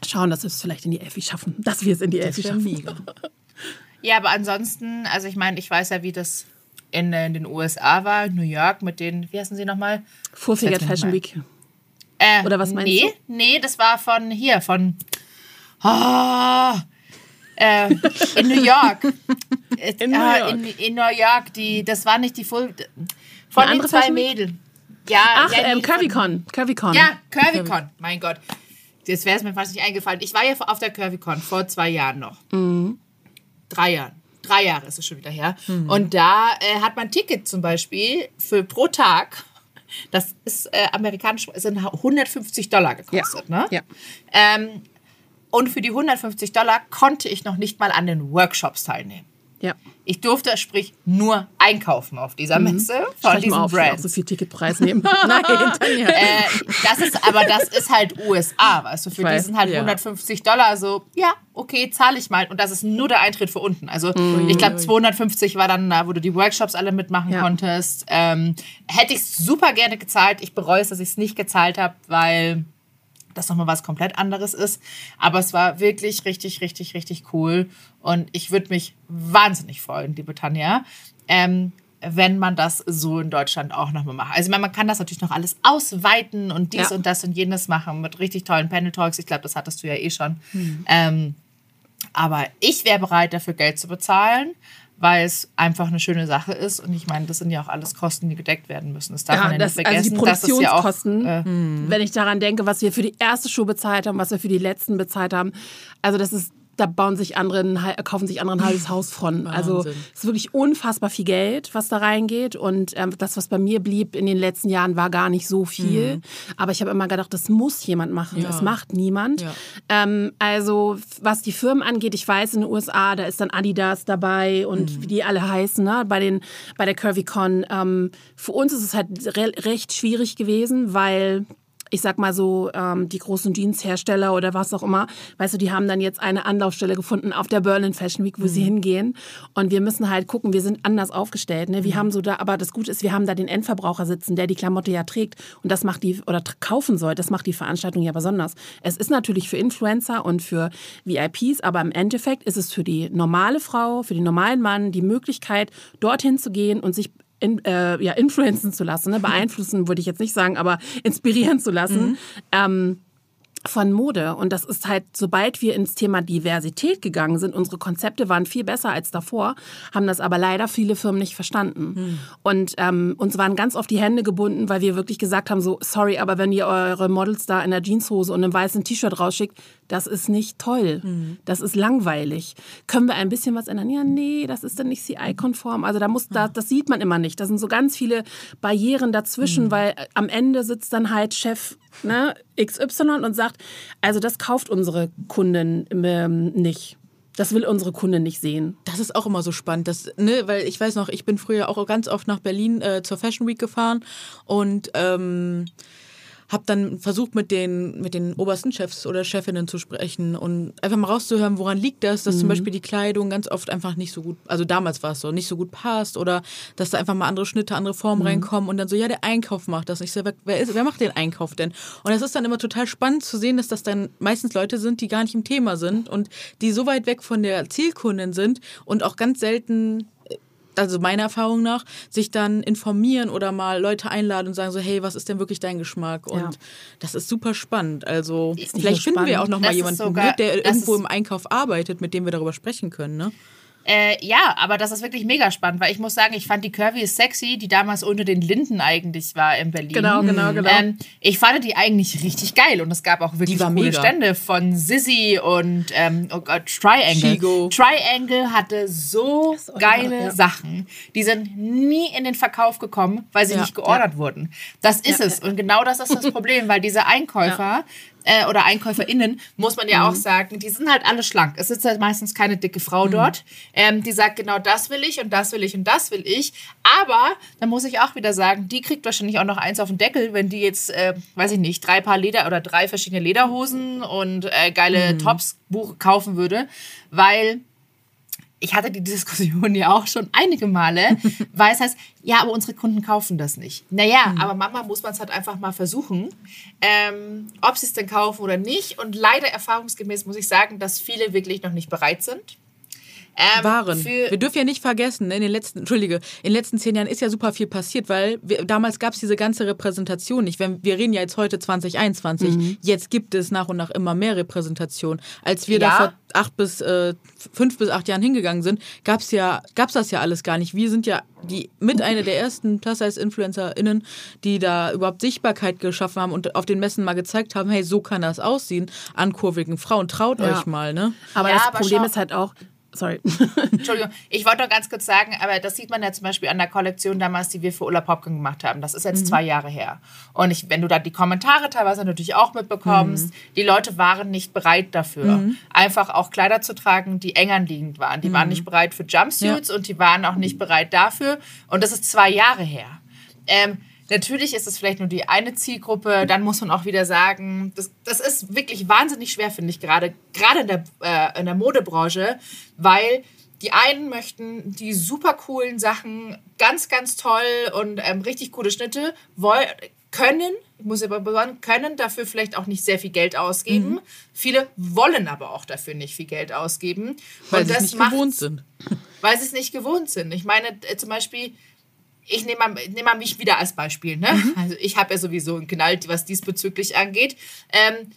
C: schauen, dass wir es vielleicht in die Elfi schaffen. Dass wir es in die Elfi schaffen.
A: mega. [LAUGHS]
B: Ja, aber ansonsten, also ich meine, ich weiß ja, wie das in, in den USA war, New York mit den, wie heißen sie nochmal?
C: Full Figured
B: Setz mich
C: Fashion. Week.
B: Äh,
C: Oder was meinst
B: nee, Nee, das war von hier, von oh, äh, in New York.
C: In New York.
B: In, in New York, die, das war nicht die Full. Von
C: Eine
B: den zwei? Mädeln. Ja,
C: Ach,
B: ja,
C: ähm, CurvyCon. CurvyCon.
B: Ja, CurvyCon, mein Gott. Jetzt wäre es mir fast nicht eingefallen. Ich war ja auf der CurvyCon vor zwei Jahren noch. Drei Jahren. Drei Jahre ist es schon wieder her. Und da äh, hat man Ticket zum Beispiel für pro Tag. Das ist äh, amerikanisch, sind 150 Dollar gekostet.
C: Ja.
B: Ne?
C: Ja.
B: Ähm, Und für die 150 Dollar konnte ich noch nicht mal an den Workshops teilnehmen.
C: Ja.
B: Ich durfte, sprich, nur einkaufen auf dieser Messe von
C: Schreib
B: diesem
C: auf,
B: Brand.
C: auch so viel Ticketpreis nehmen. [LAUGHS] Nein, Tanja.
B: Äh, das ist, aber das ist halt USA, weißt du, für die sind halt
A: ja.
B: 150 Dollar so, ja, okay, zahle ich mal. Und das ist nur der Eintritt für unten. Also ich glaube 250 war dann da, wo du die Workshops alle mitmachen
C: Ja.
B: konntest. Ähm, hätte ich super gerne gezahlt. Ich bereue es, dass ich es nicht gezahlt habe, weil das nochmal was komplett anderes ist. Aber es war wirklich richtig, richtig, richtig cool. Und ich würde mich wahnsinnig freuen, liebe Tanja, ähm, wenn man das so in Deutschland auch nochmal macht. Also meine, man kann das natürlich noch alles ausweiten und dies
C: Ja.
B: und das und jenes machen mit richtig tollen Panel Talks. Ich glaube, das hattest du ja eh schon.
C: Hm.
B: Ähm, aber ich wäre bereit, dafür Geld zu bezahlen, weil es einfach eine schöne Sache ist. Und ich meine, das sind ja auch alles Kosten, die gedeckt werden müssen. Das darf man
C: Ja,
B: ja
C: das,
B: nicht
C: also die
B: vergessen. Das ist ja auch,
C: Produktionskosten,
B: äh,
C: wenn ich daran denke, was wir für die erste Show bezahlt haben, was wir für die letzten bezahlt haben, also das ist, da bauen sich andere, kaufen sich andere ein halbes [LAUGHS] Haus von. Also
A: Wahnsinn.
C: es ist wirklich unfassbar viel Geld, was da reingeht. Und ähm, das, was bei mir blieb in den letzten Jahren, war gar nicht so viel. Aber ich habe immer gedacht, das muss jemand machen.
A: Mhm. Ja.
C: Das macht niemand.
A: Ja.
C: Ähm, also was die Firmen angeht, ich weiß in den USA, da ist dann Adidas dabei und
A: Mhm.
C: wie die alle heißen, ne? bei, den, bei der CurvyCon. Ähm, für uns ist es halt re recht schwierig gewesen, weil ich sag mal so, ähm, die großen Jeanshersteller oder was auch immer, weißt du, die haben dann jetzt eine Anlaufstelle gefunden auf der Berlin Fashion Week, wo sie hingehen. Und wir müssen halt gucken, wir sind anders aufgestellt. Ne? Wir haben so da, aber das Gute ist, wir haben da den Endverbraucher sitzen, der die Klamotte ja trägt. Und das macht die, oder kaufen soll, das macht die Veranstaltung ja besonders. Es ist natürlich für Influencer und für VIPs, aber im Endeffekt ist es für die normale Frau, für den normalen Mann die Möglichkeit, dorthin zu gehen und sich in, äh, ja, influenzen zu lassen, ne? beeinflussen würde ich jetzt nicht sagen, aber inspirieren zu lassen. Ähm, von Mode. Und das ist halt, sobald wir ins Thema Diversität gegangen sind, unsere Konzepte waren viel besser als davor, haben das aber leider viele Firmen nicht verstanden. Und ähm, uns waren ganz oft die Hände gebunden, weil wir wirklich gesagt haben, so, sorry, aber wenn ihr eure Models da in der Jeanshose und einem weißen T-Shirt rausschickt, das ist nicht toll. Das ist langweilig. Können wir ein bisschen was ändern? Ja, nee, das ist dann nicht CI-konform. Also da muss, da, das sieht man immer nicht. Da sind so ganz viele Barrieren dazwischen, weil äh, am Ende sitzt dann halt Chef ne, XY und sagt, also das kauft unsere Kundin ähm, nicht. Das will unsere Kundin nicht sehen.
A: Das ist auch immer so spannend, das, ne, weil ich weiß noch, ich bin früher auch ganz oft nach Berlin äh, zur Fashion Week gefahren und ähm, habe dann versucht, mit den, mit den obersten Chefs oder Chefinnen zu sprechen und einfach mal rauszuhören, woran liegt das, dass zum Beispiel die Kleidung ganz oft einfach nicht so gut, also damals war es so, nicht so gut passt oder dass da einfach mal andere Schnitte, andere Formen reinkommen und dann so, ja, der Einkauf macht das. Und ich so, wer, wer, ist, wer macht den Einkauf denn? Und es ist dann immer total spannend zu sehen, dass das dann meistens Leute sind, die gar nicht im Thema sind und die so weit weg von der Zielkundin sind und auch ganz selten also meiner Erfahrung nach, sich dann informieren oder mal Leute einladen und sagen so, hey, was ist denn wirklich dein Geschmack? Und
C: Ja.
A: das ist super spannend. Also vielleicht finden wir auch
C: spannend.
A: noch mal
B: Das ist
A: jemanden,
B: sogar-
A: ne, der irgendwo im Einkauf arbeitet, mit dem wir darüber sprechen können. Ne?
B: Äh, ja, aber das ist wirklich mega spannend, weil ich muss sagen, ich fand die Curvy ist sexy, die damals unter den Linden eigentlich war in Berlin.
C: Genau, genau, genau.
B: Ähm, ich fand die eigentlich richtig geil und es gab auch wirklich coole
A: mega.
B: Stände von Sissy und ähm, oh Gott, Triangle.
A: Chigo.
B: Triangle hatte so geile
C: immer, ja.
B: Sachen. Die sind nie in den Verkauf gekommen, weil sie
A: Ja,
B: nicht geordert wurden. Das ist
C: Ja,
B: es. Und genau das ist das [LAUGHS] Problem, weil diese Einkäufer äh, oder EinkäuferInnen, muss man ja auch sagen, die sind halt alle schlank. Es sitzt halt meistens keine dicke Frau dort, ähm, die sagt, genau das will ich und das will ich und das will ich. Aber, dann muss ich auch wieder sagen, die kriegt wahrscheinlich auch noch eins auf den Deckel, wenn die jetzt, äh, weiß ich nicht, drei Paar Leder oder drei verschiedene Lederhosen und äh, geile Tops buch kaufen würde, weil ich hatte die Diskussion [LAUGHS] ja auch schon einige Male, [LAUGHS] weil es heißt, ja, aber unsere Kunden kaufen das nicht. Naja, aber Mama muss man es halt einfach mal versuchen, ähm, ob sie es denn kaufen oder nicht. Und leider erfahrungsgemäß muss ich sagen, dass viele wirklich noch nicht bereit sind. Ähm,
A: waren. Wir dürfen ja nicht vergessen, ne, in den letzten, Entschuldige, in den letzten zehn Jahren ist ja super viel passiert, weil wir, damals gab es diese ganze Repräsentation nicht. Wenn, wir reden ja jetzt heute 2021,
B: Mhm.
A: jetzt gibt es nach und nach immer mehr Repräsentation. Als wir
B: Ja.
A: da vor acht bis, äh, fünf bis acht Jahren hingegangen sind, gab es ja, gab's das ja alles gar nicht. Wir sind ja die mit einer der ersten Plus-Size-InfluencerInnen, die da überhaupt Sichtbarkeit geschaffen haben und auf den Messen mal gezeigt haben, hey, so kann das aussehen an kurvigen Frauen. Traut
C: Ja.
A: euch mal, ne?
C: Aber
B: Ja,
C: das
B: aber
C: Problem ist halt auch, Sorry. [LAUGHS]
B: Entschuldigung, ich wollte noch ganz kurz sagen, aber das sieht man ja zum Beispiel an der Kollektion damals, die wir für Ulla Popken gemacht haben. Das ist jetzt zwei Jahre her. Und ich, wenn du da die Kommentare teilweise natürlich auch mitbekommst, die Leute waren nicht bereit dafür, einfach auch Kleider zu tragen, die eng anliegend waren. Die waren nicht bereit für Jumpsuits und die waren auch nicht bereit dafür. Und das ist zwei Jahre her. Ähm, Natürlich ist es vielleicht nur die eine Zielgruppe. Dann muss man auch wieder sagen, das, das ist wirklich wahnsinnig schwer, finde ich gerade, gerade in der, äh, in der Modebranche, weil die einen möchten die super coolen Sachen, ganz, ganz toll und ähm, richtig coole Schnitte, woll, können, ich muss aber sagen, können dafür vielleicht auch nicht sehr viel Geld ausgeben. Viele wollen aber auch dafür nicht viel Geld ausgeben.
A: Weil sie es nicht gewohnt sind. [LAUGHS]
B: weil sie es nicht gewohnt sind. Ich meine, äh, zum Beispiel, ich nehme mal, ich nehme mal mich wieder als Beispiel. Ne? Also ich habe ja sowieso einen Knall, was diesbezüglich angeht. Ähm,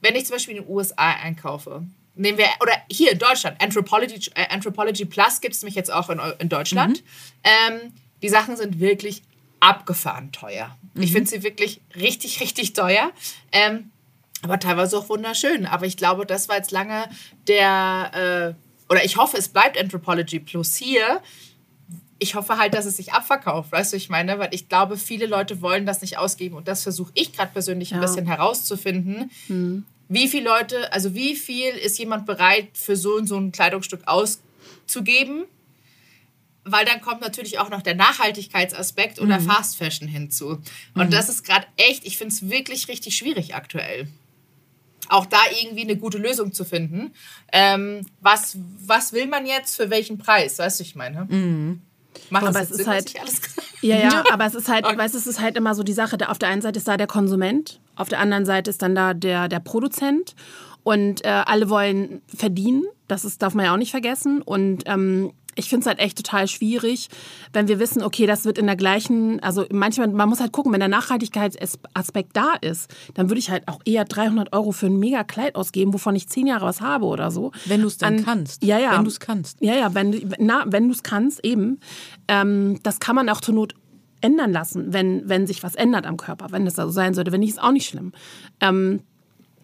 B: wenn ich zum Beispiel in den USA einkaufe, nehmen wir, oder hier in Deutschland, Anthropology, äh, Anthropology Plus gibt es nämlich jetzt auch in, in Deutschland. Ähm, die Sachen sind wirklich abgefahren teuer. Ich finde sie wirklich richtig, richtig teuer. Ähm, aber teilweise auch wunderschön. Aber ich glaube, das war jetzt lange der, äh, oder ich hoffe, es bleibt Anthropology Plus hier. Ich hoffe halt, dass es sich abverkauft, weißt du, ich meine, weil ich glaube, viele Leute wollen das nicht ausgeben und das versuche ich gerade persönlich ein
C: Ja.
B: bisschen herauszufinden. Wie viele Leute, also wie viel ist jemand bereit für so und so ein Kleidungsstück auszugeben? Weil dann kommt natürlich auch noch der Nachhaltigkeitsaspekt oder Fast Fashion hinzu. Und das ist gerade echt, ich finde es wirklich richtig schwierig aktuell auch da irgendwie eine gute Lösung zu finden. Ähm, was, was will man jetzt für welchen Preis? Weißt du, ich meine? Macht
C: Aber es ist
B: Sinn,
C: halt- [LAUGHS] [LAUGHS] Ja, ja, aber es ist halt, weißt, du, es ist halt immer so die Sache, auf der einen Seite ist da der Konsument, auf der anderen Seite ist dann da der, der Produzent und äh, alle wollen verdienen, das ist, darf man ja auch nicht vergessen und ähm, ich finde es halt echt total schwierig, wenn wir wissen, okay, das wird in der gleichen, also manchmal, man muss halt gucken, wenn der Nachhaltigkeitsaspekt da ist, dann würde ich halt auch eher 300 Euro für ein mega Kleid ausgeben, wovon ich zehn Jahre was habe oder so.
A: Wenn du es dann
C: An-
A: kannst.
C: Ja, ja.
A: Wenn du es kannst.
C: Ja, ja, wenn, na, wenn du es kannst, eben. Ähm, das kann man auch zur Not ändern lassen, wenn, wenn sich was ändert am Körper, wenn das so sein sollte. Wenn nicht, ist auch nicht schlimm. Ähm,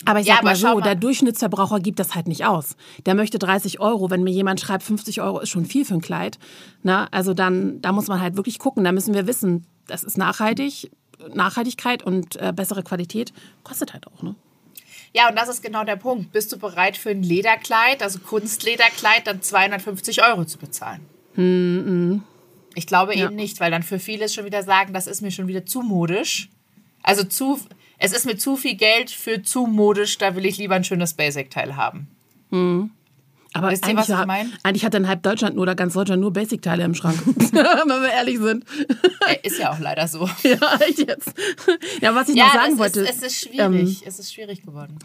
C: aber ich
B: Ja,
C: sag mal
B: aber schau
C: so,
B: mal.
C: der Durchschnittsverbraucher gibt das halt nicht aus. Der möchte 30 Euro. Wenn mir jemand schreibt, 50 Euro ist schon viel für ein Kleid. Na, also dann, da muss man halt wirklich gucken. Da müssen wir wissen, das ist nachhaltig. Nachhaltigkeit und äh, bessere Qualität kostet halt auch, ne?
B: Ja, und das ist genau der Punkt. Bist du bereit für ein Lederkleid, also Kunstlederkleid, dann 250 Euro zu bezahlen? Ich glaube eben nicht, weil dann für viele schon wieder sagen, das ist mir schon wieder zu modisch. Also zu, es ist mir zu viel Geld für zu modisch, da will ich lieber ein schönes Basic-Teil haben.
C: Aber
B: Wisst ihr,
C: eigentlich,
B: was ich
C: ha-
B: mein?
C: eigentlich hat dann halb Deutschland nur oder ganz Deutschland nur Basic-Teile im Schrank. [LAUGHS] Wenn wir ehrlich sind.
B: Äh, ist ja auch leider so. [LAUGHS]
C: Ja, echt jetzt. Ja, was ich
B: Ja,
C: noch sagen wollte.
B: ist, es ist schwierig. es ist schwierig geworden.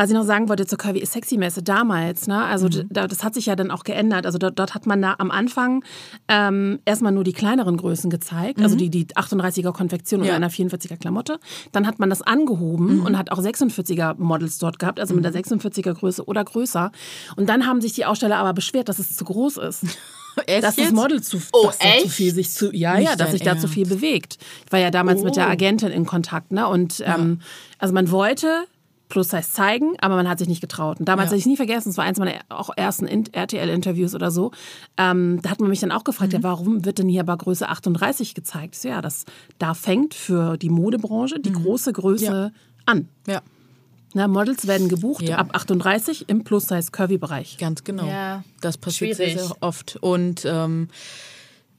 C: Was ich noch sagen wollte zur Curvy is Sexy Messe damals, ne? Also
B: Mhm.
C: da, das hat sich ja dann auch geändert. Also dort, dort hat man da am Anfang ähm, erstmal nur die kleineren Größen gezeigt, also die, die 38er Konfektion und
A: Ja.
C: einer 44er Klamotte. Dann hat man das angehoben und hat auch 46er Models dort gehabt, also mit der 46er Größe oder größer. Und dann haben sich die Aussteller aber beschwert, dass es zu groß ist. [LAUGHS]
A: Echt
C: dass das? Model zu,
B: Oh,
C: da zu
B: echt?
C: viel sich zu, ja,
A: Nicht
C: ja, dass sich da zu viel bewegt. Ich war ja damals mit der
B: Oh.
C: Agentin in Kontakt, ne? Und ähm, also man wollte Plus-Size zeigen, aber man hat sich nicht getraut. Und damals
A: Ja.
C: hatte ich nie vergessen, es war eins meiner auch ersten In- RTL-Interviews oder so. Ähm, da hat man mich dann auch gefragt,
A: Mhm.
C: ja, warum wird denn hier aber Größe 38 gezeigt? So, ja, das da fängt für die Modebranche die große Größe
A: Mhm. Ja.
C: an.
A: Ja,
C: Na, Models werden gebucht
A: Ja.
C: ab 38 im Plus-Size-Curvy-Bereich.
A: ganz genau.
B: Ja,
A: das passiert sehr,
B: schwierig.
A: sehr oft. Und, ähm,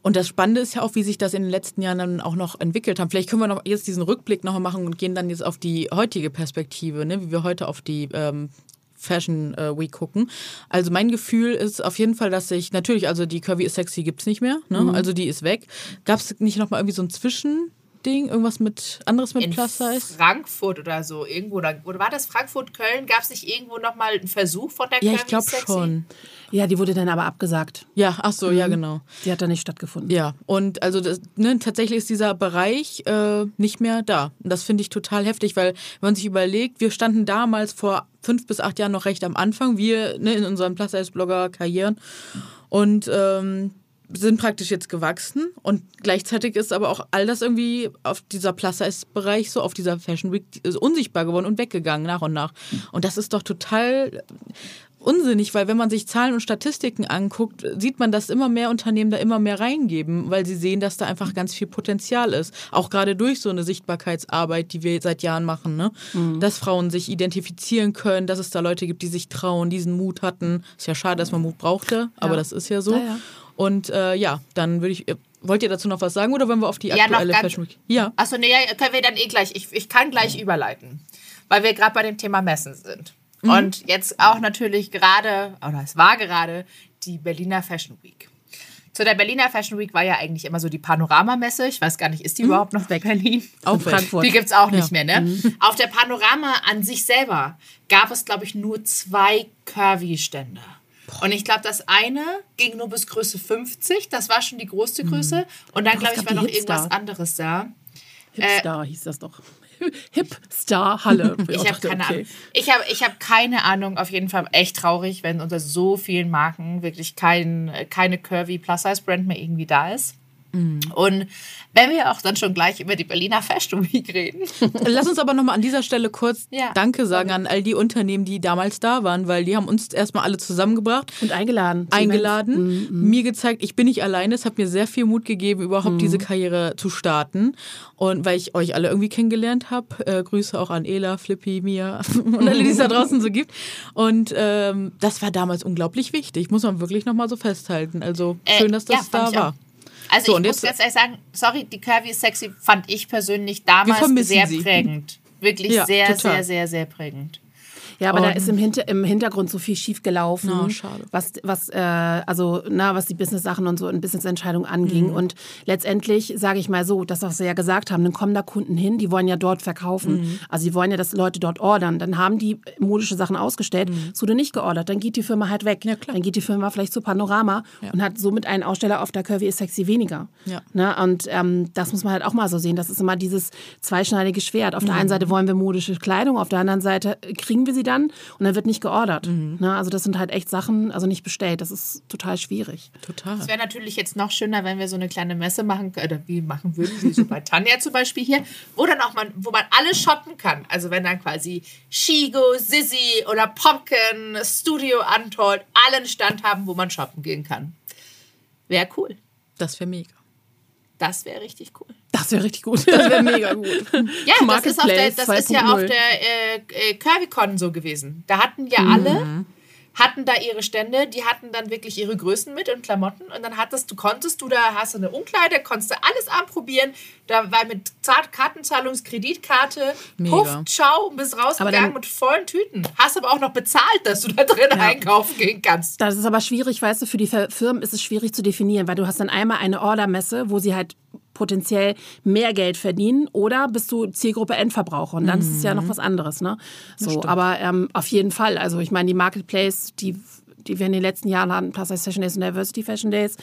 A: und das Spannende ist ja auch, wie sich das in den letzten Jahren dann auch noch entwickelt haben. Vielleicht können wir noch jetzt diesen Rückblick noch mal machen und gehen dann jetzt auf die heutige Perspektive, ne? wie wir heute auf die ähm, Fashion äh, Week gucken. Also mein Gefühl ist auf jeden Fall, dass sich natürlich, also die Curvy is sexy gibt's nicht mehr, ne? also die ist weg. Gab es nicht noch mal irgendwie so ein Zwischending, irgendwas mit anderes mit
B: In
A: Plus Size?
B: Frankfurt oder so, irgendwo, oder, oder war das Frankfurt, Köln? Gab es nicht irgendwo nochmal einen Versuch von der
A: Ja, ich
B: Curvy
A: glaube
B: Sexy?
A: schon.
C: Ja, die wurde dann aber abgesagt.
A: Ja, ach so, ja genau.
C: Die hat dann nicht stattgefunden.
A: Ja, und also das, ne, tatsächlich ist dieser Bereich äh, nicht mehr da. Und das finde ich total heftig, weil wenn man sich überlegt, wir standen damals vor fünf bis acht Jahren noch recht am Anfang, wir ne, in unseren Plus-Size-Blogger-Karrieren und ähm, sind praktisch jetzt gewachsen und gleichzeitig ist aber auch all das irgendwie auf dieser Plus-Size-Bereich, so auf dieser Fashion Week unsichtbar geworden und weggegangen nach und nach. Und das ist doch total unsinnig, weil wenn man sich Zahlen und Statistiken anguckt, sieht man, dass immer mehr Unternehmen da immer mehr reingeben, weil sie sehen, dass da einfach ganz viel Potenzial ist. Auch gerade durch so eine Sichtbarkeitsarbeit, die wir seit Jahren machen, ne? Mhm. dass Frauen sich identifizieren können, dass es da Leute gibt, die sich trauen, diesen Mut hatten. Ist ja schade, dass man Mut brauchte, aber ja. das ist ja so. Ja, ja. Und äh, ja, dann würde ich. Wollt ihr dazu noch was sagen oder wollen wir auf die aktuelle Fashion Week?
B: Ja. Achso, nee, können wir dann eh gleich. Ich, ich kann gleich überleiten, weil wir gerade bei dem Thema Messen sind. Mhm. Und jetzt auch natürlich gerade, oder es war gerade, die Berliner Fashion Week. Zu der Berliner Fashion Week war ja eigentlich immer so die Panoramamesse. Ich weiß gar nicht, ist die mhm. überhaupt noch weg, Berlin?
C: Auch Frankfurt.
B: Die gibt es auch nicht ja. mehr, ne? Mhm. Auf der Panorama an sich selber gab es, glaube ich, nur zwei Curvy-Stände. Und ich glaube, das eine ging nur bis Größe 50. Das war schon die größte Größe. Mhm. Und dann, glaube ich, war noch Hipster. irgendwas anderes da.
C: Hipster äh, hieß das doch. [LAUGHS] Hipstar-Halle. [LAUGHS]
B: Ich habe keine okay. Ahnung. Ich habe ich hab keine Ahnung. Auf jeden Fall echt traurig, wenn unter so vielen Marken wirklich kein, keine Curvy Plus-Size-Brand mehr irgendwie da ist. Mhm. Und wenn wir auch dann schon gleich über die Berliner Fashion [LAUGHS] Week reden.
A: Lass uns aber nochmal an dieser Stelle kurz ja. Danke sagen an all die Unternehmen, die damals da waren, weil die haben uns erstmal alle zusammengebracht.
C: Und eingeladen.
A: Eingeladen, mhm. mir gezeigt, ich bin nicht alleine. Es hat mir sehr viel Mut gegeben, überhaupt mhm. diese Karriere zu starten. Und weil ich euch alle irgendwie kennengelernt habe. Äh, Grüße auch an Ela, Flippy, Mia [LAUGHS] und alle, die es da draußen so gibt. Und ähm, das war damals unglaublich wichtig, muss man wirklich nochmal so festhalten. Also äh, schön, dass das ja, da war. Auch.
B: Also so, ich muss ganz ehrlich sagen, sorry, die Curvy is Sexy fand ich persönlich damals sehr sie. prägend. Wirklich ja, sehr, total. sehr, sehr, sehr prägend.
C: Ja, aber und da ist im, Hinter im Hintergrund so viel schief gelaufen, no, was was äh, also na was die Business-Sachen und so und Business-Entscheidungen anging. Mhm. Und letztendlich sage ich mal so, das was sie ja gesagt haben, dann kommen da Kunden hin, die wollen ja dort verkaufen. Mhm. Also sie wollen ja, dass Leute dort ordern. Dann haben die modische Sachen ausgestellt, mhm. es wurde nicht geordert. Dann geht die Firma halt weg. Ja, dann geht die Firma vielleicht zu Panorama ja. und hat somit einen Aussteller auf der Curvy ist sexy weniger. Ja. Na, und ähm, das muss man halt auch mal so sehen. Das ist immer dieses zweischneidige Schwert. Auf der einen Seite wollen wir modische Kleidung, auf der anderen Seite kriegen wir sie dann dann und dann wird nicht geordert. Mhm. Ne? Also das sind halt echt Sachen, also nicht bestellt. Das ist total schwierig.
B: Total. Es wäre natürlich jetzt noch schöner, wenn wir so eine kleine Messe machen, oder wie machen würden, wie so bei [LAUGHS] Tanja zum Beispiel hier, wo dann auch man, wo man alles shoppen kann. Also wenn dann quasi Shigo, Sissy oder Pumpkin, Studio Untold alle einen Stand haben, wo man shoppen gehen kann. Wäre cool.
A: Das wäre mega.
B: Das wäre richtig cool.
C: Das wäre richtig gut.
A: Das wäre mega gut. [LAUGHS]
B: ja, das ist, der, das ist ja auf der äh, äh, CurvyCon so gewesen. Da hatten ja mhm. Hatten da ihre Stände, die hatten dann wirklich ihre Größen mit und Klamotten und dann hattest du, konntest du da, hast du eine Umkleide, konntest du alles anprobieren, da war mit Kartenzahlungskreditkarte, Puff, ciao, bist rausgegangen mit vollen Tüten. Hast aber auch noch bezahlt, dass du da drin ja. einkaufen gehen kannst.
C: Das ist aber schwierig, weißt du, für die Firmen ist es schwierig zu definieren, weil du hast dann einmal eine Ordermesse, wo sie halt potenziell mehr Geld verdienen oder bist du Zielgruppe Endverbraucher und dann mhm. ist es ja noch mhm. was anderes. Ne? So, aber ähm, auf jeden Fall. Also ich meine, die Marketplace, die die wir in den letzten Jahren hatten, Plus Size Fashion Days und Diversity Fashion Days,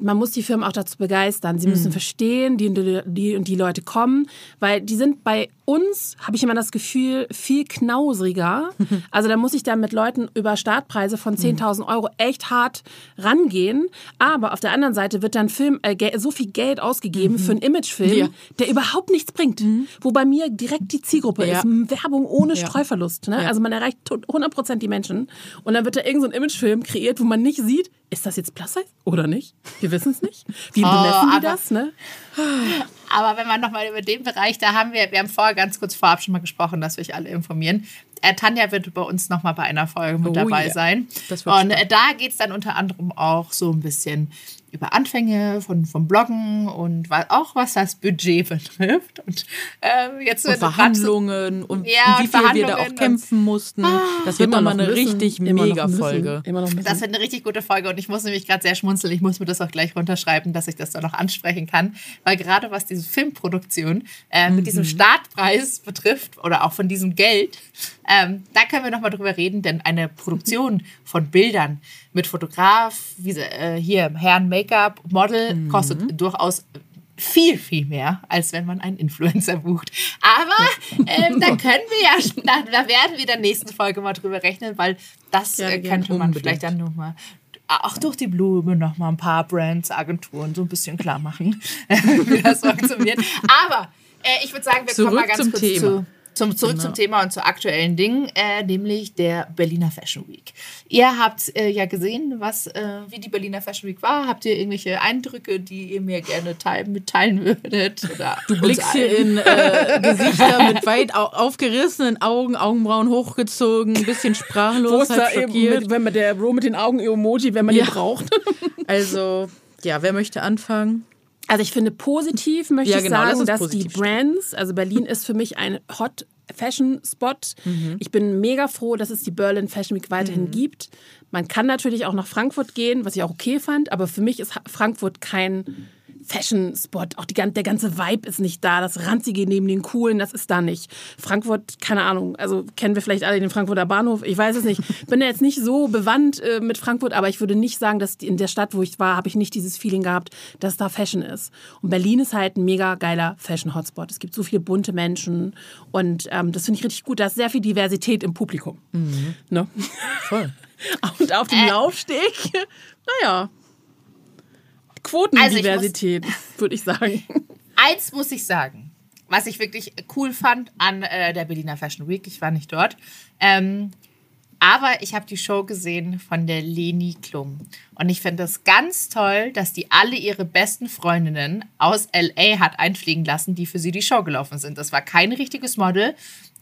C: man muss die Firmen auch dazu begeistern. Sie müssen mhm. verstehen, die, die, die, die Leute kommen, weil die sind bei uns, habe ich immer das Gefühl, viel knausriger. [LAUGHS] Also da muss ich dann mit Leuten über Startpreise von 10.000 mhm. Euro echt hart rangehen. Aber auf der anderen Seite wird dann Film, äh, so viel Geld ausgegeben mhm. für einen Imagefilm, ja. der überhaupt nichts bringt. Mhm. Wo bei mir direkt die Zielgruppe ja. ist. Werbung ohne ja. Streuverlust. Ne? Also man erreicht 100% die Menschen. Und dann wird da irgendein so Imagefilm kreiert, wo man nicht sieht, ist das jetzt Plus Size oder nicht? Wir wissen es nicht. Wie [LAUGHS] oh, bemessen die das? Ne? [LAUGHS]
B: Aber wenn man nochmal über den Bereich, da haben wir, wir haben vorher ganz kurz vorab schon mal gesprochen, dass wir euch alle informieren. Äh, Tanja wird bei uns nochmal bei einer Folge mit oh, dabei yeah. sein. Und äh, da geht es dann unter anderem auch so ein bisschen über Anfänge von, vom Bloggen und auch was das Budget betrifft. Und ähm, jetzt
A: und Verhandlungen so, und ja, wie viel wir da auch kämpfen mussten. Ah, das wird nochmal eine müssen, richtig mega Folge.
B: Das wird eine richtig gute Folge und ich muss nämlich gerade sehr schmunzeln. Ich muss mir das auch gleich runterschreiben, dass ich das da noch ansprechen kann, weil gerade was diese Filmproduktion äh, mit mhm. diesem Startpreis betrifft oder auch von diesem Geld, ähm, da können wir nochmal drüber reden, denn eine Produktion von Bildern mit Fotograf, wie äh, hier Herrn Make-up, Model, mhm. kostet durchaus viel, viel mehr, als wenn man einen Influencer bucht. Aber ähm, da [LAUGHS] können wir ja, da, da, werden wir in der nächsten Folge mal drüber rechnen, weil das ja, äh, könnte man unbedingt. vielleicht dann nochmal auch durch die Blume noch mal ein paar Brands, Agenturen so ein bisschen klar machen, [LAUGHS] wie das funktioniert. Aber äh, ich würde sagen, wir Zurück kommen mal ganz kurz Thema. zu zum, zurück
A: Genau.
B: zum Thema und zu aktuellen Dingen, äh, nämlich der Berliner Fashion Week. Ihr habt äh, ja gesehen, was, äh, wie die Berliner Fashion Week war. Habt ihr irgendwelche Eindrücke, die ihr mir gerne teilen, mitteilen würdet? Oder
A: Du blickst hier in äh, Gesichter [LAUGHS] mit weit au aufgerissenen Augen, Augenbrauen hochgezogen, ein bisschen sprachlos, halt
C: eben,
A: schockiert.
C: mit, wenn man der Bro mit den Augen-Emoji, wenn man
A: Ja.
C: den braucht? [LAUGHS]
A: Also, ja, wer möchte anfangen?
C: Also ich finde positiv möchte
A: Ja,
C: ich
A: genau, lass
C: sagen,
A: uns
C: dass die Brands, also Berlin ist für mich ein Hot Fashion Spot.
A: Mhm.
C: Ich bin mega froh, dass es die Berlin Fashion Week weiterhin gibt. Man kann natürlich auch nach Frankfurt gehen, was ich auch okay fand, aber für mich ist Frankfurt kein Fashion Spot. Auch die, der ganze Vibe ist nicht da. Das Ranzige neben den Coolen, das ist da nicht. Frankfurt, keine Ahnung, also kennen wir vielleicht alle den Frankfurter Bahnhof. Ich weiß es nicht. [LAUGHS] Bin jetzt nicht so bewandt äh, mit Frankfurt, aber ich würde nicht sagen, dass in der Stadt, wo ich war, habe ich nicht dieses Feeling gehabt, dass da Fashion ist. Und Berlin ist halt ein mega geiler Fashion-Hotspot. Es gibt so viele bunte Menschen und ähm, das finde ich richtig gut. Da ist sehr viel Diversität im Publikum. Ne?
A: Voll. [LAUGHS]
C: Und auf dem
B: Äh.
C: Laufsteg, [LAUGHS] naja, Quotendiversität, würde ich sagen. [LAUGHS]
B: Eins muss ich sagen, was ich wirklich cool fand an äh, der Berliner Fashion Week. Ich war nicht dort. Ähm, aber ich habe die Show gesehen von der Leni Klum. Und ich finde es ganz toll, dass die alle ihre besten Freundinnen aus LA hat einfliegen lassen, die für sie die Show gelaufen sind. Das war kein richtiges Model.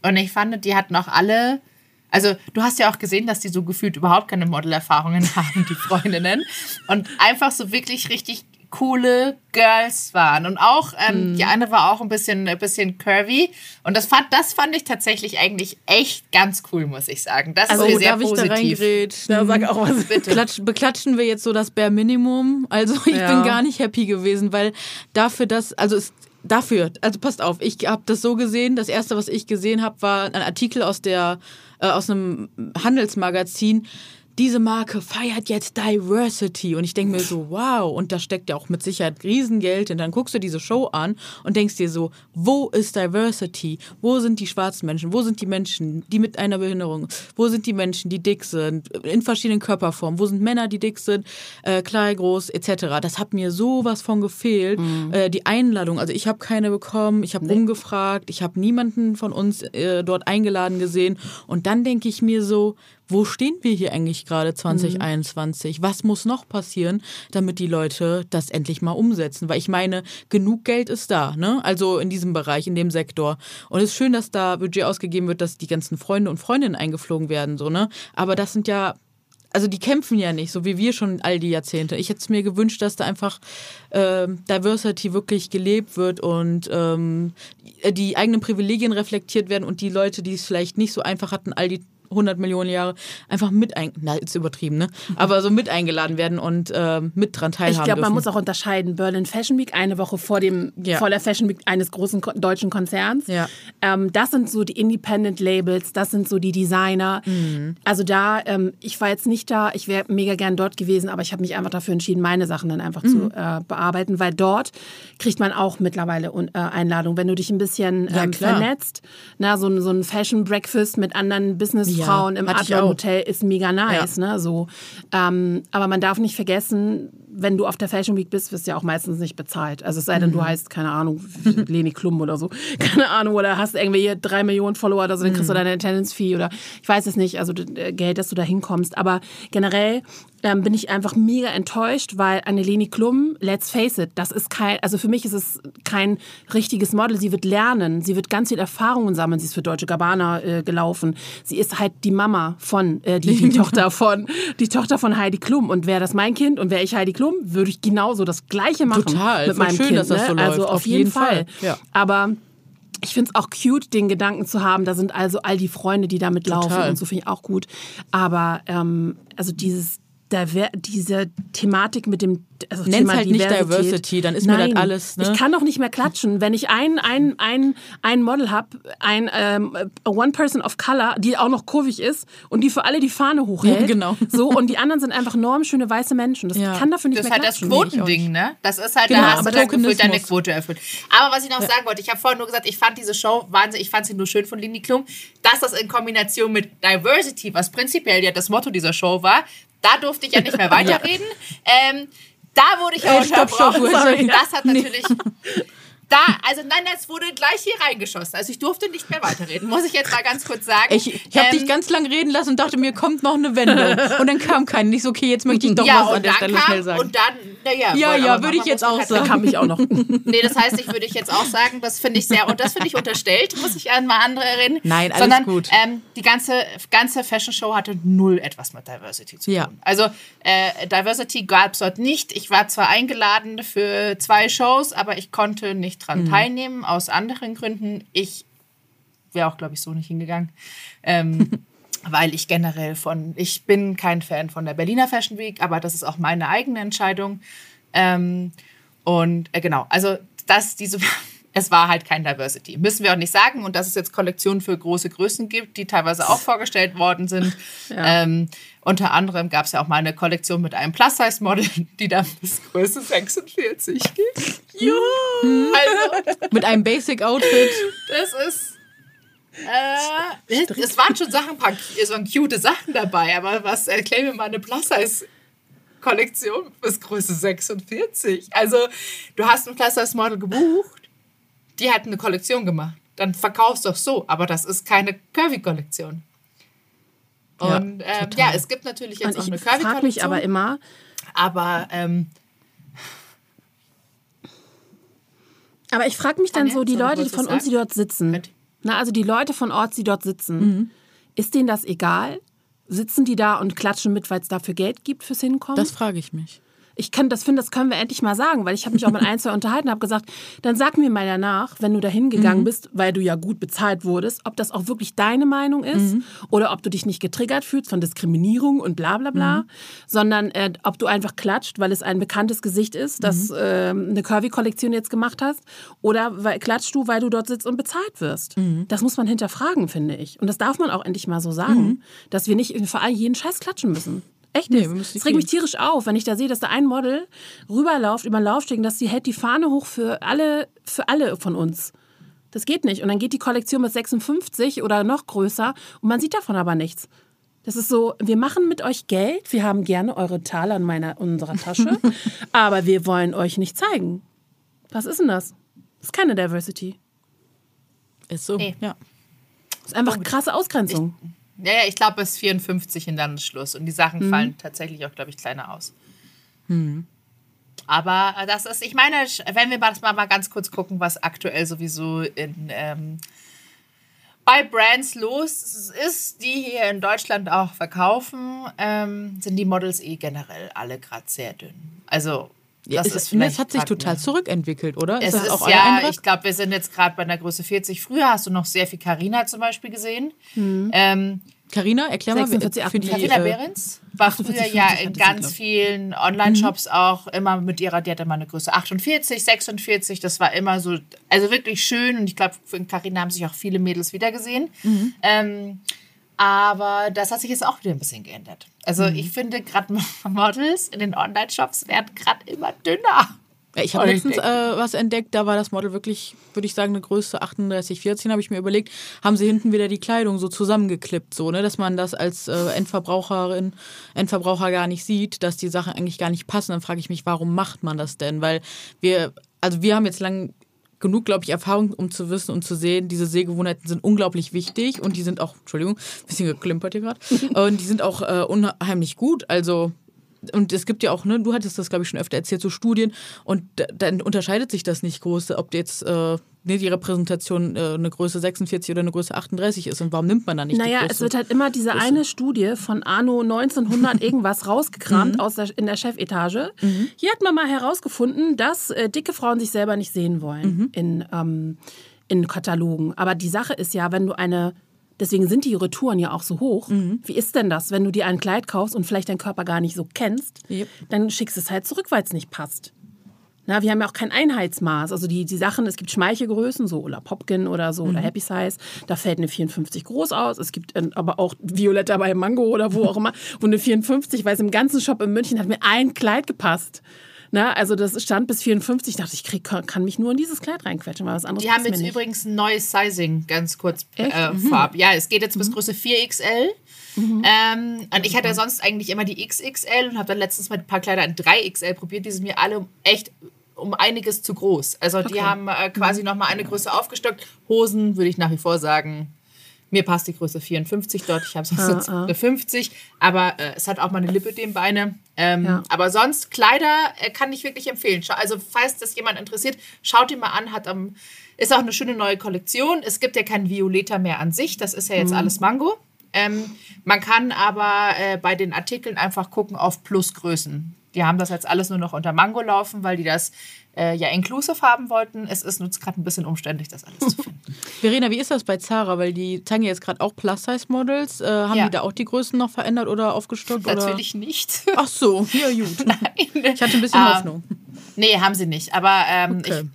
B: Und ich fand, die hatten auch alle. Also, du hast ja auch gesehen, dass die so gefühlt überhaupt keine Modelerfahrungen [LAUGHS] haben, die Freundinnen. Und einfach so wirklich richtig coole Girls waren. Und auch, ähm, die eine war auch ein bisschen, ein bisschen curvy. Und das fand, das fand ich tatsächlich eigentlich echt ganz cool, muss ich sagen. Das
A: Also,
B: ist mir sehr
A: darf ich da
B: positiv.
A: reingrätschen?
C: Da sag auch was.
B: Bitte.
A: Klatsch, beklatschen wir jetzt so das Bare Minimum. Also ich
C: Ja.
A: bin gar nicht happy gewesen, weil dafür das, also es, dafür, also passt auf, ich habe das so gesehen. Das erste, was ich gesehen habe, war ein Artikel aus der äh, aus einem Handelsmagazin. Diese Marke feiert jetzt Diversity und ich denke mir so, wow, und da steckt ja auch mit Sicherheit Riesengeld und dann guckst du diese Show an und denkst dir so, wo ist Diversity? Wo sind die schwarzen Menschen? Wo sind die Menschen, die mit einer Behinderung? Wo sind die Menschen, die dick sind, in verschiedenen Körperformen? Wo sind Männer, die dick sind, äh, klein, groß, etc.? Das hat mir sowas von gefehlt. Äh, die Einladung, also ich habe keine bekommen, ich habe umgefragt, ich habe niemanden von uns äh, dort eingeladen gesehen und dann denke ich mir so, wo stehen wir hier eigentlich gerade 2021? Was muss noch passieren, damit die Leute das endlich mal umsetzen? Weil ich meine, genug Geld ist da, ne? Also in diesem Bereich, in dem Sektor. Und es ist schön, dass da Budget ausgegeben wird, dass die ganzen Freunde und Freundinnen eingeflogen werden, so, ne? Aber das sind ja also die kämpfen ja nicht, so wie wir schon all die Jahrzehnte. Ich hätte es mir gewünscht, dass da einfach ähm, Diversity wirklich gelebt wird und ähm, die eigenen Privilegien reflektiert werden und die Leute, die es vielleicht nicht so einfach hatten, all die 100 Millionen Jahre einfach mit ein, na ist übertrieben, ne? Aber so mit eingeladen werden und ähm, mit dran teilhaben
C: Ich glaube, man muss auch unterscheiden. Berlin Fashion Week, eine Woche vor dem
A: Ja.
C: vor der Fashion Week eines großen deutschen Konzerns.
A: Ja.
C: Ähm, das sind so die Independent Labels, das sind so die Designer.
A: Mhm.
C: Also da, ähm, ich war jetzt nicht da, ich wäre mega gern dort gewesen, aber ich habe mich einfach dafür entschieden, meine Sachen dann einfach
A: Mhm.
C: zu äh, bearbeiten, weil dort kriegt man auch mittlerweile Un- äh, Einladungen. Wenn du dich ein bisschen
A: Ja,
C: ähm,
A: klar.
C: vernetzt, na, so, ein- so ein Fashion Breakfast mit anderen Businessfrauen
A: Ja,
C: im Adler. Hotel ist mega nice, ne? So. Ähm, aber man darf nicht vergessen, wenn du auf der Fashion Week bist, wirst du ja auch meistens nicht bezahlt. Also es sei denn, du
A: Mhm.
C: heißt, keine Ahnung, [LAUGHS] Leni Klum oder so. [LAUGHS] Keine Ahnung, oder hast irgendwie hier drei Millionen Follower oder so, dann kriegst du
A: Mhm.
C: deine Attendance-Fee oder ich weiß es nicht, also d- Geld, dass du da hinkommst. Aber generell ähm, bin ich einfach mega enttäuscht, weil eine Leni Klum, let's face it, das ist kein, also für mich ist es kein richtiges Model. Sie wird lernen, sie wird ganz viel Erfahrungen sammeln. Sie ist für Deutsche Gabbana äh, gelaufen. Sie ist halt die Mama von, äh, die, die [LAUGHS] Tochter von, die Tochter von Heidi Klum. Und wäre das mein Kind und wäre ich Heidi Klum, würde ich genauso das Gleiche machen
A: Total.
C: mit meinem
A: schön,
C: Kind.
A: dass das
C: ne?
A: so läuft.
C: Also auf,
A: Auf
C: jeden,
A: jeden
C: Fall.
A: Fall. Ja.
C: Aber ich finde es auch cute, den Gedanken zu haben, da sind also all die Freunde, die da mitlaufen
A: Total.
C: und so finde ich auch gut. Aber ähm, also dieses Diver diese Thematik mit dem also
A: Nenn's
C: Thema
A: halt nicht
C: Diversität.
A: Diversity, dann ist mir das
C: Nein,
A: alles, ne?
C: Ich kann doch nicht mehr klatschen, wenn ich ein, ein, ein, ein Model habe, ein ähm, One Person of Color, die auch noch kurvig ist und die für alle die Fahne hochhält.
A: Ja, [LAUGHS] genau.
C: So und die anderen sind einfach normschöne weiße Menschen. Das
A: Ja.
C: kann dafür nicht
B: Das ist
C: mehr
B: halt das
C: klatschen.
B: Quotending, ne? Das ist halt,
A: Genau,
B: da hast
A: aber
B: du dann gefühlt deine. Quote erfüllt. Aber was ich noch sagen wollte, ich habe vorhin nur gesagt, ich fand diese Show wahnsinnig, ich fand sie nur schön von Lini Klum, dass das in Kombination mit Diversity, was prinzipiell ja das Motto dieser Show war, da durfte ich ja nicht mehr [LAUGHS] weiterreden. ähm, da wurde ich auch
A: Äh, stopp, stopp.
B: Das hat natürlich Da, also nein, es wurde gleich hier reingeschossen. Also ich durfte nicht mehr weiterreden, muss ich jetzt mal ganz kurz sagen.
A: Ich, ich habe
B: Ähm,
A: dich ganz lang reden lassen und dachte, mir kommt noch eine Wendung. Und dann kam keine. Nicht so, okay, jetzt möchte ich doch
B: ja,
A: was an der
B: dann
A: Stelle schnell sagen.
B: und dann, naja.
A: Ja, ja, würde ich jetzt auch
B: halt
A: sagen.
C: Kam ich auch noch. [LAUGHS]
B: Nee, das heißt, ich würde ich jetzt auch sagen, das finde ich sehr, und das finde ich unterstellt, muss ich an mal andere erinnern.
A: Nein, alles
B: Sondern,
A: gut.
B: Ähm, die ganze, ganze Fashion Show hatte null etwas mit Diversity zu tun.
A: Ja.
B: Also äh, Diversity gab es dort nicht. Ich war zwar eingeladen für zwei Shows, aber ich konnte nicht
A: Mhm.
B: dran teilnehmen, aus anderen Gründen. Ich wäre auch, glaube ich, so nicht hingegangen. Ähm, [LAUGHS] weil ich generell von, ich bin kein Fan von der Berliner Fashion Week, aber das ist auch meine eigene Entscheidung. Ähm, und äh, genau, also das, diese, es war halt kein Diversity. Müssen wir auch nicht sagen. Und dass es jetzt Kollektionen für große Größen gibt, die teilweise auch vorgestellt worden sind. [LAUGHS] Ähm, unter anderem gab es ja auch mal eine Kollektion mit einem Plus-Size-Model, [LAUGHS] die dann bis Größe 46 geht. [LAUGHS] Juhu! Also,
A: Mit einem Basic-Outfit.
B: das ist. Äh, es, waren schon Sachen, paar, es waren cute Sachen dabei, aber was erklär mir mal eine Plus-Size-Kollektion bis Größe 46? Also, du hast ein Plus-Size-Model gebucht, die hat eine Kollektion gemacht. Dann verkaufst doch so, aber das ist keine Curvy-Kollektion.
A: Ja,
B: Und ähm,
A: total.
B: ja, es gibt natürlich jetzt
C: Und
B: auch eine
C: ich frage mich
B: Curvy-Kollektion.
C: aber immer,
B: aber ähm,
C: aber ich frage mich dann so, die Leute von uns, die dort sitzen, na, also die Leute von Ort, die dort sitzen, ist denen das egal? Sitzen die da und klatschen mit, weil es dafür Geld gibt fürs Hinkommen?
A: Das frage ich mich.
C: Ich kann, das finde, das können wir endlich mal sagen, weil ich habe mich auch mit ein, zwei unterhalten und habe gesagt, dann sag mir mal danach, wenn du da hingegangen bist, weil du ja gut bezahlt wurdest, ob das auch wirklich deine Meinung ist oder ob du dich nicht getriggert fühlst von Diskriminierung und bla bla bla, sondern äh, ob du einfach klatscht, weil es ein bekanntes Gesicht ist, das ähm, eine Curvy-Kollektion jetzt gemacht hast oder weil, klatscht du, weil du dort sitzt und bezahlt wirst. Das muss man hinterfragen, finde ich. Und das darf man auch endlich mal so sagen, dass wir nicht für all jeden Scheiß klatschen müssen. Echt
A: Nee,
C: nicht.
A: müssen
C: das regt mich tierisch auf, wenn ich da sehe, dass da ein Model rüberläuft über den Laufsteg, und dass sie hält die Fahne hoch für alle, für alle von uns. Das geht nicht. Und dann geht die Kollektion bis 56 oder noch größer und man sieht davon aber nichts. Das ist so, wir machen mit euch Geld, wir haben gerne eure Taler in meiner, unserer Tasche, [LAUGHS] aber wir wollen euch nicht zeigen. Was ist denn das? Das ist keine Diversity.
A: Ist so.
B: Nee.
A: Ja.
C: Das ist einfach krasse Ausgrenzung.
B: Ja, ja, ich glaube, bis 54 und dann ist Schluss. Und die Sachen fallen tatsächlich auch, glaube ich, kleiner aus. Aber äh, das ist, ich meine, wenn wir das mal, mal ganz kurz gucken, was aktuell sowieso in, ähm, bei Brands los ist, die hier in Deutschland auch verkaufen, ähm, sind die Models eh generell alle gerade sehr dünn. Also, das
A: es,
B: ist
A: es
B: vielleicht
A: hat sich total zurückentwickelt, oder?
B: Es
A: das
B: ist,
A: auch euer
B: ja, ich glaube, wir sind jetzt gerade bei einer Größe 40. Früher hast du noch sehr viel Carina zum Beispiel gesehen. Ähm,
A: Carina, erklär mal
C: 46,
A: für die.
B: Carina Behrens war früher
C: 48,
B: ja
C: 50
B: in ganz vielen Online-Shops auch immer mit ihrer, die hatte mal eine Größe 48, 46, das war immer so, also wirklich schön und ich glaube, in Carina haben sich auch viele Mädels wiedergesehen. Ähm, aber das hat sich jetzt auch wieder ein bisschen geändert. Also ich finde gerade [LAUGHS] Models in den Online-Shops werden gerade immer dünner.
A: Ja, Ich habe letztens äh, was entdeckt, da war das Model wirklich, würde ich sagen, eine Größe 38, 14, habe ich mir überlegt, haben sie hinten wieder die Kleidung so zusammengeklippt, so, ne, dass man das als äh, Endverbraucherin, Endverbraucher gar nicht sieht, dass die Sachen eigentlich gar nicht passen. Dann frage ich mich, warum macht man das denn? Weil wir, also wir haben jetzt lang genug, glaube ich, Erfahrung, um zu wissen und zu sehen, diese Sehgewohnheiten sind unglaublich wichtig und die sind auch, Entschuldigung, [LAUGHS] ein bisschen geklimpert hier gerade, [LAUGHS] und die sind auch äh, unheimlich gut. Also und es gibt ja auch, ne, du hattest das, glaube ich, schon öfter erzählt, so Studien, und da- dann unterscheidet sich das nicht groß, ob jetzt äh, ne, die Repräsentation äh, eine Größe 46 oder eine Größe 38 ist. Und warum nimmt man da nicht
C: Naja,
A: die
C: es
A: Größe?
C: wird halt immer diese eine Studie von Anno 1900 [LAUGHS] irgendwas rausgekramt aus der, in der Chefetage. Hier hat man mal herausgefunden, dass äh, dicke Frauen sich selber nicht sehen wollen in, ähm, in Katalogen. Aber die Sache ist ja, wenn du eine, deswegen sind die Retouren ja auch so hoch. Wie ist denn das, wenn du dir ein Kleid kaufst und vielleicht deinen Körper gar nicht so kennst,
A: Yep.
C: dann schickst du es halt zurück, weil es nicht passt. Na, wir haben ja auch kein Einheitsmaß. Also die, die Sachen, es gibt Schmeichelgrößen, so oder Popkin oder so oder Happy Size. Da fällt eine 54 groß aus. Es gibt äh, aber auch Violetta bei Mango oder wo auch immer, wo eine 54, weil es im ganzen Shop in München hat mir ein Kleid gepasst. Na, also das stand bis 54. Ich dachte, ich krieg, kann, mich nur in dieses Kleid reinquetschen, weil was anderes
B: Die haben jetzt übrigens ein neues Sizing, ganz kurz äh, vorab. Ja, es geht jetzt bis Größe 4XL. Ähm, und ich hatte sonst eigentlich immer die XXL und habe dann letztens mal ein paar Kleider in 3XL probiert. Die sind mir alle echt um einiges zu groß. Also die haben äh, quasi mhm. nochmal eine Größe aufgestockt. Hosen würde ich nach wie vor sagen, mir passt die Größe 54 dort, ich habe sonst ah, ah. eine 50, aber äh, es hat auch mal eine Lippe dem Beine. Ähm, ja. Aber sonst, Kleider äh, kann ich wirklich empfehlen. Also, falls das jemand interessiert, schaut ihn mal an, hat am, ist auch eine schöne neue Kollektion. Es gibt ja kein Violeta mehr an sich, das ist ja jetzt mhm. alles Mango. Ähm, man kann aber äh, bei den Artikeln einfach gucken auf Plusgrößen. Die haben das jetzt alles nur noch unter Mango laufen, weil die das äh, ja inclusive haben wollten. Es ist nur gerade ein bisschen umständlich, das alles zu [LAUGHS] finden.
A: Verena, wie ist das bei Zara? Weil die zeigen jetzt gerade auch Plus-Size-Models. Äh, haben ja. die da auch die Größen noch verändert oder aufgestockt?
B: Natürlich oder? nicht. [LAUGHS]
A: Ach so, ja gut. [LAUGHS] Nein. Ich hatte ein bisschen uh, Hoffnung.
B: Nee, haben sie nicht. Aber ähm, okay. ich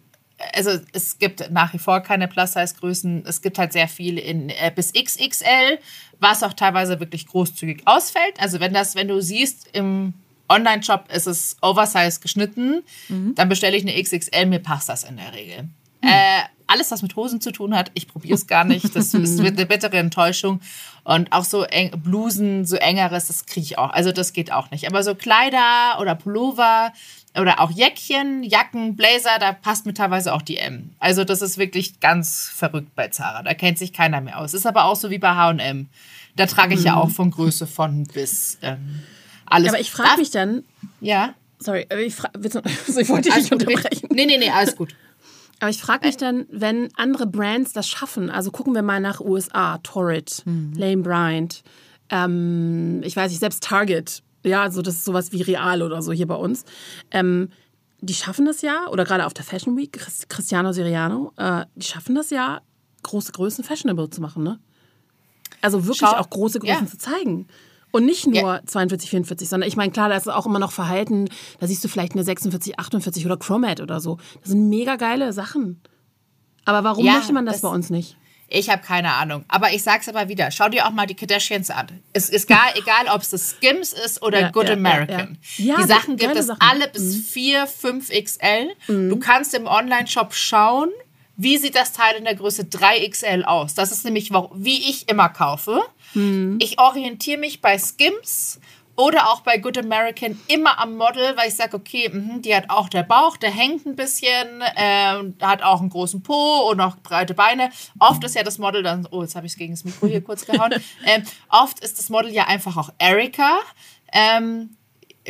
B: also es gibt nach wie vor keine Plus-Size-Größen. Es gibt halt sehr viel in äh, bis XXL, was auch teilweise wirklich großzügig ausfällt. Also wenn das, wenn du siehst, im Online-Shop ist es Oversize geschnitten, mhm. dann bestelle ich eine XXL, mir passt das in der Regel. Mhm. Äh, alles, was mit Hosen zu tun hat, ich probiere es [LAUGHS] gar nicht. Das, wird eine bittere Enttäuschung. Und auch so eng, Blusen, so engeres, das kriege ich auch. Also das geht auch nicht. Aber so Kleider oder Pullover oder auch Jäckchen, Jacken, Blazer, da passt mir teilweise auch die M. Also das ist wirklich ganz verrückt bei Zara. Da kennt sich keiner mehr aus. Ist aber auch so wie bei H&M. Da trage ich mhm. ja auch von Größe von bis. Ähm, alles.
C: Aber ich frage mich dann.
B: Ja.
C: Sorry, ich, frag, [LAUGHS] ich wollte dich nicht unterbrechen.
B: Nee, nee, nee, alles gut.
C: Aber ich frage mich dann, wenn andere Brands das schaffen, also gucken wir mal nach USA, Torrid, mhm. Lane Bryant, ähm, ich weiß nicht, selbst Target, ja, also das ist sowas wie Real oder so hier bei uns. Ähm, die schaffen das ja, oder gerade auf der Fashion Week, Cristiano Siriano, äh, die schaffen das ja, große Größen fashionable zu machen, ne? Also wirklich Schau, auch große Größen ja. zu zeigen. Und nicht nur ja. 42, 44, sondern ich meine, klar, da ist auch immer noch Verhalten, da siehst du vielleicht eine 46, 48 oder Chromat oder so. Das sind mega geile Sachen. Aber warum ja, möchte man das, das bei uns nicht?
B: Ich habe keine Ahnung. Aber ich sag's aber wieder. Schau dir auch mal die Kardashians an. Es ist gar, [LAUGHS] egal, ob es das Skims ist oder ja, Good ja, American. Ja, die Sachen gibt es Sachen. alle bis mhm. 4, 5 XL. Mhm. Du kannst im Online-Shop schauen, wie sieht das Teil in der Größe 3XL aus. Das ist nämlich, wie ich immer kaufe. Mhm. Ich orientiere mich bei Skims oder auch bei Good American immer am Model, weil ich sage, okay, mh, die hat auch der Bauch, der hängt ein bisschen, äh, hat auch einen großen Po und auch breite Beine. Oft ist ja das Model dann, oh, jetzt habe ich es gegen das Mikro hier kurz gehauen. [LAUGHS] äh, oft ist das Model ja einfach auch Erika. Ähm,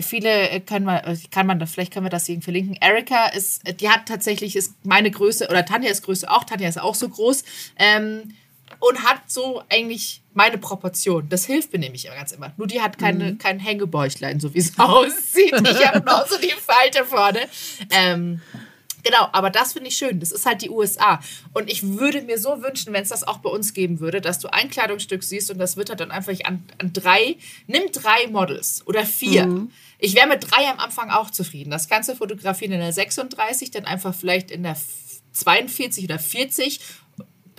B: viele können man, kann man, vielleicht können wir das irgendwie verlinken. Erika ist, die hat tatsächlich, ist meine Größe, oder Tanja ist Größe auch, Tanja ist auch so groß. Ähm, und hat so eigentlich meine Proportion. Das hilft mir nämlich immer ganz immer. Nur die hat keine, mhm. kein Hängebäuchlein, so wie es [LAUGHS] aussieht. Ich habe noch so die Falte vorne. Ähm, genau, aber das finde ich schön. Das ist halt die USA. Und ich würde mir so wünschen, wenn es das auch bei uns geben würde, dass du ein Kleidungsstück siehst und das wird halt dann einfach an, an drei, nimm drei Models oder vier. Mhm. Ich wäre mit drei am Anfang auch zufrieden. Das Ganze fotografieren in der 36, dann einfach vielleicht in der 42 oder 40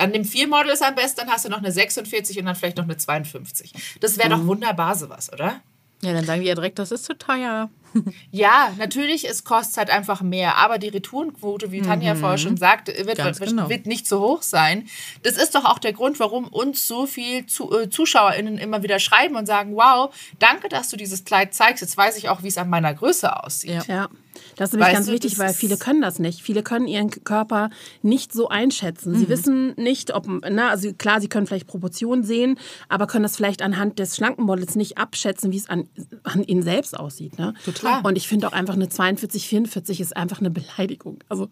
B: dann nimm vier Models am besten, dann hast du noch eine 46 und dann vielleicht noch eine 52. Das wäre mhm. doch wunderbar sowas, oder?
A: Ja, dann sagen die ja direkt, das ist zu teuer. [LAUGHS]
B: ja, natürlich, es kostet halt einfach mehr. Aber die Retourenquote, wie Tanja mhm. vorher schon sagte, wird, wird, genau. wird, nicht so hoch sein. Das ist doch auch der Grund, warum uns so viel zu, äh, ZuschauerInnen immer wieder schreiben und sagen: Wow, danke, dass du dieses Kleid zeigst. Jetzt weiß ich auch, wie es an meiner Größe aussieht.
C: Ja. ja. Das ist nämlich weißt ganz du, wichtig, weil viele können das nicht. Viele können ihren Körper nicht so einschätzen. Sie mhm. wissen nicht, ob, na, also klar, sie können vielleicht Proportionen sehen, aber können das vielleicht anhand des schlanken Models nicht abschätzen, wie es an, an ihnen selbst aussieht. Ne? Total. Und ich finde auch einfach eine 42, 44 ist einfach eine Beleidigung. Also,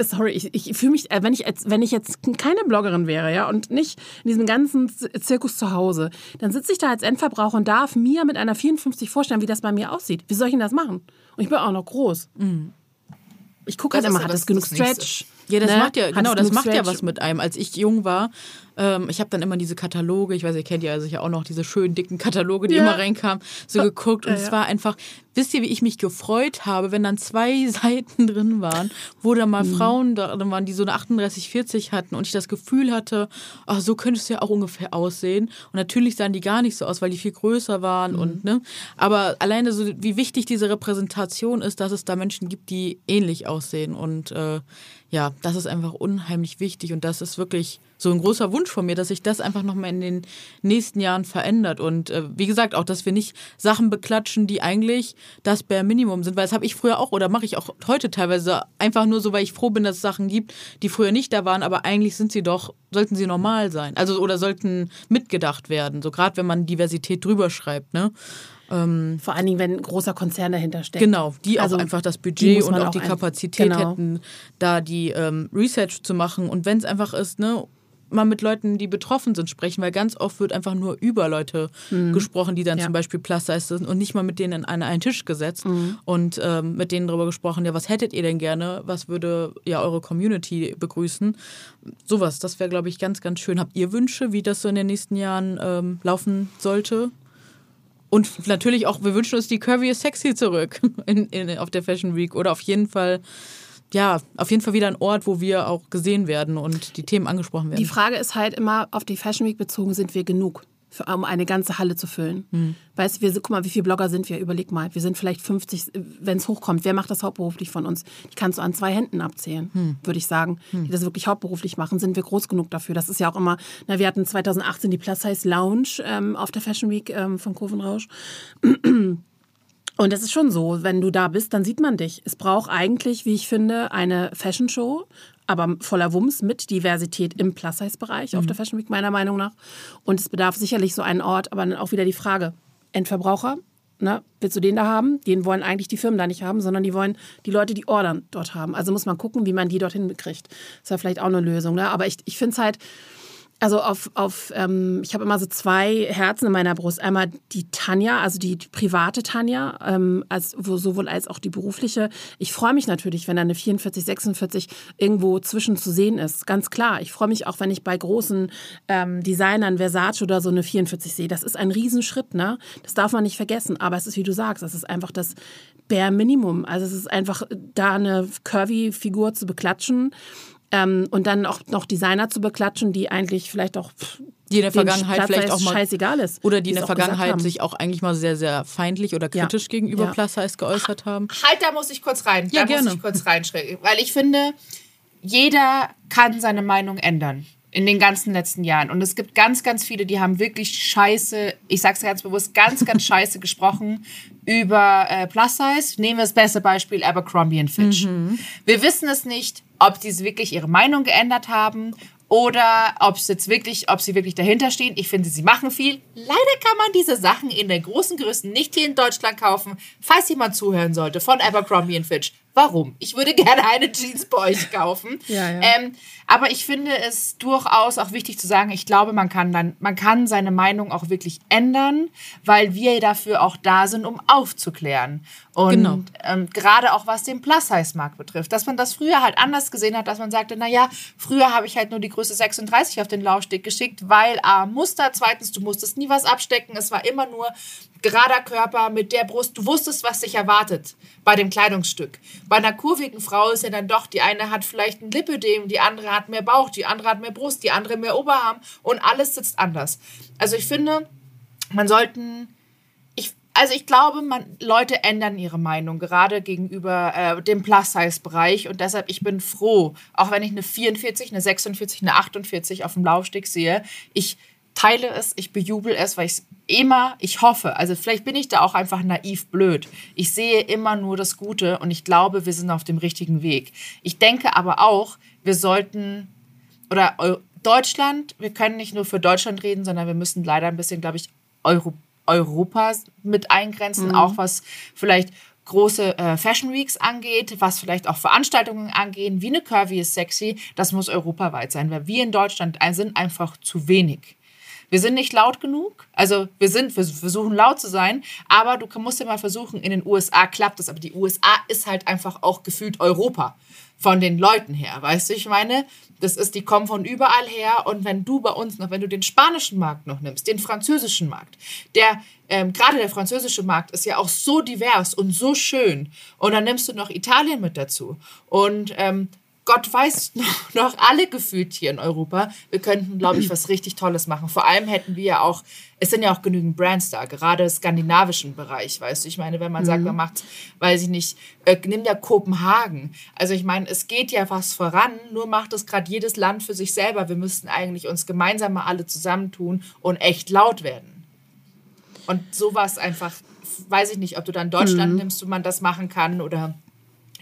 C: sorry, ich, ich fühle mich, äh, wenn ich, jetzt, wenn ich jetzt keine Bloggerin wäre, ja, und nicht in diesem ganzen Zirkus zu Hause, dann sitze ich da als Endverbraucher und darf mir mit einer 54 vorstellen, wie das bei mir aussieht. Wie soll ich denn das machen? Und ich bin auch noch groß. Mhm. Ich gucke halt immer, hat das genug Stretch?
A: Ja, das ne? macht ja, genau, das macht Stretch? ja was mit einem. Als ich jung war, ähm, ich habe dann immer diese Kataloge, ich weiß, ihr kennt ja sicher auch noch diese schönen dicken Kataloge, die ja. immer reinkamen, so geguckt. Und ja, ja. es war einfach, wisst ihr, wie ich mich gefreut habe, wenn dann zwei [LAUGHS] Seiten drin waren, wo dann mal mhm. Frauen drin waren, die so eine 38, 40 hatten und ich das Gefühl hatte, ach, so könnte es ja auch ungefähr aussehen. Und natürlich sahen die gar nicht so aus, weil die viel größer waren mhm. und, ne. Aber alleine so, wie wichtig diese Repräsentation ist, dass es da Menschen gibt, die ähnlich aussehen und, äh, ja, das ist einfach unheimlich wichtig und das ist wirklich so ein großer Wunsch von mir, dass sich das einfach nochmal in den nächsten Jahren verändert. Und äh, wie gesagt, auch, dass wir nicht Sachen beklatschen, die eigentlich das Bare Minimum sind. Weil das habe ich früher auch oder mache ich auch heute teilweise einfach nur so, weil ich froh bin, dass es Sachen gibt, die früher nicht da waren, aber eigentlich sind sie doch, sollten sie normal sein. Also oder sollten mitgedacht werden. So gerade wenn man Diversität drüber schreibt, ne?
C: Ähm, Vor allen Dingen, wenn ein großer Konzern dahinter steckt.
A: Genau, die also auch einfach das Budget und auch, auch die Kapazität genau. hätten, da die ähm, Research zu machen. Und wenn es einfach ist, ne, mal mit Leuten, die betroffen sind, sprechen, weil ganz oft wird einfach nur über Leute mhm. gesprochen, die dann ja. zum Beispiel Plus-Size sind und nicht mal mit denen an einen Tisch gesetzt mhm. und ähm, mit denen darüber gesprochen, ja, was hättet ihr denn gerne, was würde ja eure Community begrüßen. Sowas, das wäre, glaube ich, ganz, ganz schön. Habt ihr Wünsche, wie das so in den nächsten Jahren ähm, laufen sollte? Und natürlich auch, wir wünschen uns die Curvy Sexy zurück [LAUGHS] in, in, auf der Fashion Week oder auf jeden Fall ja, auf jeden Fall wieder ein Ort, wo wir auch gesehen werden und die Themen angesprochen werden.
C: Die Frage ist halt immer, auf die Fashion Week bezogen, sind wir genug, für, um eine ganze Halle zu füllen? Hm. Weißt du, wir, guck mal, wie viele Blogger sind wir? Überleg mal, wir sind vielleicht 50, wenn es hochkommt. Wer macht das hauptberuflich von uns? Die kannst du an zwei Händen abzählen, hm. würde ich sagen. Hm. Die das wirklich hauptberuflich machen, sind wir groß genug dafür. Das ist ja auch immer, na, wir hatten 2018 die Plus Size Lounge ähm, auf der Fashion Week ähm, von Kurvenrausch. Und es ist schon so, wenn du da bist, dann sieht man dich. Es braucht eigentlich, wie ich finde, eine Fashion Show, aber voller Wumms mit Diversität im Plus-Size-Bereich mhm. auf der Fashion Week, meiner Meinung nach. Und es bedarf sicherlich so einen Ort, aber dann auch wieder die Frage, Endverbraucher, ne, willst du den da haben? Den wollen eigentlich die Firmen da nicht haben, sondern die wollen die Leute, die ordern, dort haben. Also muss man gucken, wie man die dorthin kriegt. Das ist ja vielleicht auch eine Lösung. Ne? Aber ich, ich finde es halt, also auf, auf ähm, ich habe immer so zwei Herzen in meiner Brust. Einmal die Tanja, also die, die private Tanja, ähm, als, wo, sowohl als auch die berufliche. Ich freue mich natürlich, wenn da eine 44, 46 irgendwo zwischen zu sehen ist. Ganz klar. Ich freue mich auch, wenn ich bei großen ähm, Designern, Versace oder so eine 44 sehe. Das ist ein Riesenschritt, ne? Das darf man nicht vergessen. Aber es ist, wie du sagst, es ist einfach das Bare Minimum. Also es ist einfach, da eine Curvy-Figur zu beklatschen ähm, und dann auch noch Designer zu beklatschen, die eigentlich vielleicht auch
A: die in der Vergangenheit vielleicht auch mal
C: scheißegal ist.
A: Oder die in der Vergangenheit sich auch eigentlich mal sehr, sehr feindlich oder kritisch ja. gegenüber ja. Plus Size geäußert haben.
B: Halt, da muss ich kurz rein.
A: Ja,
B: da
A: gerne.
B: muss ich kurz rein, weil ich finde, jeder kann seine Meinung ändern in den ganzen letzten Jahren. Und es gibt ganz, ganz viele, die haben wirklich scheiße, ich sag's ganz bewusst, ganz, ganz [LAUGHS] scheiße gesprochen über äh, Plus Size. Nehmen wir das beste Beispiel Abercrombie Fitch. Mhm. Wir wissen es nicht, ob sie wirklich ihre Meinung geändert haben oder ob es jetzt wirklich, ob sie wirklich dahinter stehen. Ich finde, sie machen viel. Leider kann man diese Sachen in den großen Größen nicht hier in Deutschland kaufen. Falls jemand zuhören sollte von Abercrombie Fitch, warum? Ich würde [LAUGHS] gerne eine Jeans bei euch kaufen.
C: ja, ja.
B: Ähm, aber ich finde es durchaus auch wichtig zu sagen, ich glaube, man kann dann, man kann seine Meinung auch wirklich ändern, weil wir dafür auch da sind, um aufzuklären. Und genau. ähm, gerade auch was den Plus-Size-Markt betrifft, dass man das früher halt anders gesehen hat, dass man sagte, naja, früher habe ich halt nur die Größe 36 auf den Laufsteg geschickt, weil A, Muster, zweitens, du musstest nie was abstecken, es war immer nur gerader Körper mit der Brust. Du wusstest, was dich erwartet bei dem Kleidungsstück. Bei einer kurvigen Frau ist ja dann doch, die eine hat vielleicht ein Lipödem, die andere hat mehr Bauch, die andere hat mehr Brust, die andere mehr Oberarm und alles sitzt anders. Also ich finde, man sollten also ich glaube, man, Leute ändern ihre Meinung, gerade gegenüber äh, dem Plus-Size-Bereich. Und deshalb, ich bin froh, auch wenn ich eine 44, eine 46, eine 48 auf dem Laufsteg sehe, ich teile es, ich bejubel es, weil ich es immer, ich hoffe, also vielleicht bin ich da auch einfach naiv blöd. Ich sehe immer nur das Gute und ich glaube, wir sind auf dem richtigen Weg. Ich denke aber auch, wir sollten, oder Deutschland, wir können nicht nur für Deutschland reden, sondern wir müssen leider ein bisschen, glaube ich, Euro, Europa mit eingrenzen, mhm. auch was vielleicht große äh, Fashion Weeks angeht, was vielleicht auch Veranstaltungen angehen, wie eine Curvy ist sexy, das muss europaweit sein, weil wir in Deutschland sind einfach zu wenig. Wir sind nicht laut genug. Also wir sind, wir versuchen laut zu sein, aber du musst ja mal versuchen, in den USA klappt das. Aber die USA ist halt einfach auch gefühlt Europa von den Leuten her. Weißt du, ich meine, das ist, die kommen von überall her. Und wenn du bei uns noch, wenn du den spanischen Markt noch nimmst, den französischen Markt, der, ähm, gerade der französische Markt ist ja auch so divers und so schön. Und dann nimmst du noch Italien mit dazu. Und ähm, Gott weiß noch, [LAUGHS] noch alle gefühlt hier in Europa. Wir könnten, glaube ich, was richtig Tolles machen. Vor allem hätten wir ja auch, es sind ja auch genügend Brands da, gerade im skandinavischen Bereich, weißt du. Ich meine, wenn man sagt, man macht, weiß ich nicht, äh, nimm ja Kopenhagen. Also ich meine, es geht ja was voran, nur macht es gerade jedes Land für sich selber. Wir müssten eigentlich uns gemeinsam mal alle zusammentun und echt laut werden. Und sowas einfach, weiß ich nicht, ob du dann Deutschland
A: Mhm.
B: nimmst, wo man das machen kann oder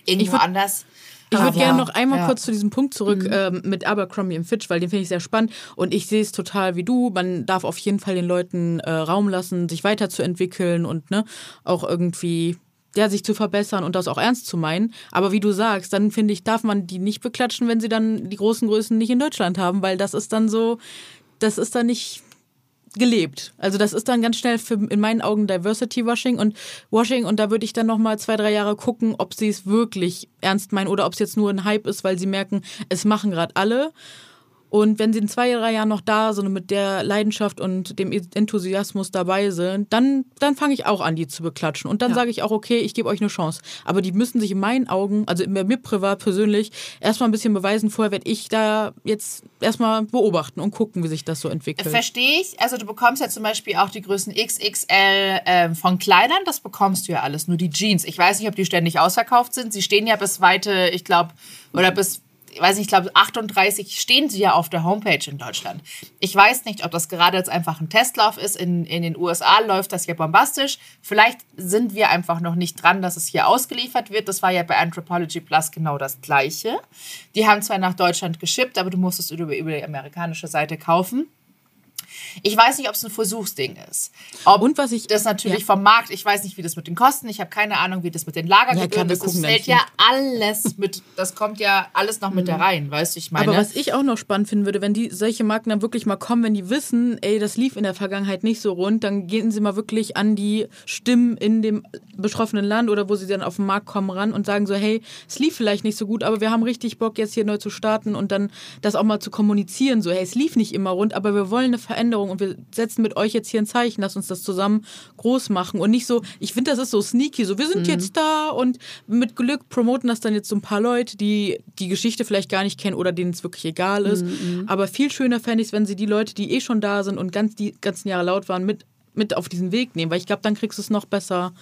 B: irgendwo anders.
A: Ich würde gerne noch einmal
B: ja.
A: kurz zu diesem Punkt zurück ähm, mit Abercrombie und Fitch, weil den finde ich sehr spannend und ich sehe es total wie du. Man darf auf jeden Fall den Leuten äh, Raum lassen, sich weiterzuentwickeln und ne, auch irgendwie ja, sich zu verbessern und das auch ernst zu meinen. Aber wie du sagst, dann finde ich, darf man die nicht beklatschen, wenn sie dann die großen Größen nicht in Deutschland haben, weil das ist dann so, das ist dann nicht gelebt. Also das ist dann ganz schnell für, in meinen Augen Diversity Washing und Washing und da würde ich dann noch mal zwei, drei Jahre gucken, ob sie es wirklich ernst meinen oder ob es jetzt nur ein Hype ist, weil sie merken, es machen gerade alle. Und wenn sie in zwei, drei Jahren noch da sind und mit der Leidenschaft und dem Enthusiasmus dabei sind, dann, dann fange ich auch an, die zu beklatschen. Und dann sage ich auch, okay, ich gebe euch eine Chance. Aber die müssen sich in meinen Augen, also mir privat persönlich, erstmal ein bisschen beweisen. Vorher werde ich da jetzt erstmal beobachten und gucken, wie sich das so entwickelt.
B: Verstehe ich. Also du bekommst ja zum Beispiel auch die Größen XXL ähm, von Kleidern. Das bekommst du ja alles. Nur die Jeans. Ich weiß nicht, ob die ständig ausverkauft sind. Sie stehen ja bis weite, ich glaube, oder bis, weiß nicht, ich glaube 38 stehen sie ja auf der Homepage in Deutschland. Ich weiß nicht, ob das gerade jetzt einfach ein Testlauf ist. In, in den USA läuft das ja bombastisch. Vielleicht sind wir einfach noch nicht dran, dass es hier ausgeliefert wird. Das war ja bei Anthropology Plus genau das Gleiche. Die haben zwar nach Deutschland geschippt, aber du musst es über, über die amerikanische Seite kaufen. Ich weiß nicht, ob es ein Versuchsding ist. Ob
A: Und was ich-
B: das natürlich
A: ja.
B: vom Markt, ich weiß nicht, wie das mit den Kosten, ich habe keine Ahnung, wie das mit den Lagergebühren
A: Ja, klar,
B: ist. Das fällt ja alles mit, das kommt ja alles noch mit da rein, weißt du, ich meine.
A: Aber was ich auch noch spannend finden würde, wenn die solche Marken dann wirklich mal kommen, wenn die wissen, ey, das lief in der Vergangenheit nicht so rund, dann gehen sie mal wirklich an die Stimmen in dem betroffenen Land oder wo sie dann auf den Markt kommen ran und sagen so, hey, es lief vielleicht nicht so gut, aber wir haben richtig Bock jetzt hier neu zu starten und dann das auch mal zu kommunizieren, so, hey, es lief nicht immer rund, aber wir wollen eine Veränderung und wir setzen mit euch jetzt hier ein Zeichen, lass uns das zusammen groß machen und nicht so, ich finde, das ist so sneaky, so, wir sind jetzt da und mit Glück promoten das dann jetzt so ein paar Leute, die die Geschichte vielleicht gar nicht kennen oder denen es wirklich egal ist. Aber viel schöner fände ich es, wenn sie die Leute, die eh schon da sind und ganz die ganzen Jahre laut waren, mit, mit auf diesen Weg nehmen, weil ich glaube, dann kriegst du es noch besser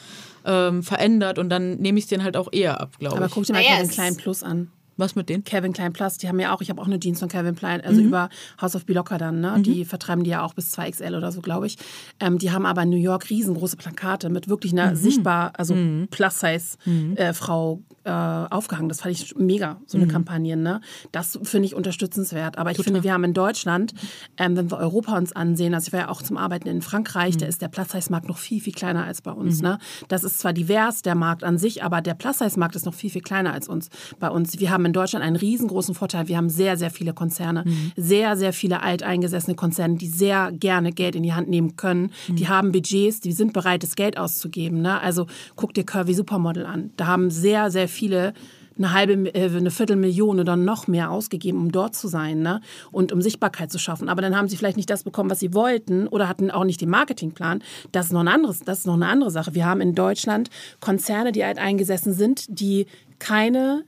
A: ähm, verändert und dann nehme ich es denen halt auch eher ab, glaube
C: Aber
A: ich.
C: guck dir mal
B: Naja,
C: Kevin
B: es-
C: Klein Plus an.
A: Was mit denen?
C: Kevin Klein Plus, die haben ja auch, ich habe auch eine Jeans von Kevin Klein, also
A: Mhm.
C: über House of Bilocker dann, ne? Die vertreiben die ja auch bis 2XL oder so, glaube ich. Ähm, die haben aber in New York riesengroße Plakate mit wirklich einer
A: Mhm.
C: sichtbar, also Plus-Size-Frau äh, aufgehangen. Das fand ich mega, so
A: Mhm.
C: eine Kampagne, ne? Das finde ich unterstützenswert. Aber ich finde, wir haben in Deutschland, ähm, wenn wir Europa uns ansehen, also ich war ja auch zum Arbeiten in Frankreich,
A: Mhm.
C: da ist der Plus-Size-Markt noch viel, viel kleiner als bei uns, ne? Das ist zwar divers, der Markt an sich, aber der Plus-Size-Markt ist noch viel, viel kleiner als uns. Bei uns, wir haben in Deutschland einen riesengroßen Vorteil. Wir haben sehr, sehr viele Konzerne, sehr, sehr viele alteingesessene Konzerne, die sehr gerne Geld in die Hand nehmen können. Die haben Budgets, die sind bereit, das Geld auszugeben. Ne? Also guck dir Curvy Supermodel an. Da haben sehr, sehr viele eine halbe, äh, eine Viertelmillion oder noch mehr ausgegeben, um dort zu sein ne? und um Sichtbarkeit zu schaffen. Aber dann haben sie vielleicht nicht das bekommen, was sie wollten oder hatten auch nicht den Marketingplan. Das ist noch ein anderes, das ist noch eine andere Sache. Wir haben in Deutschland Konzerne, die halt eingesessen sind, die keine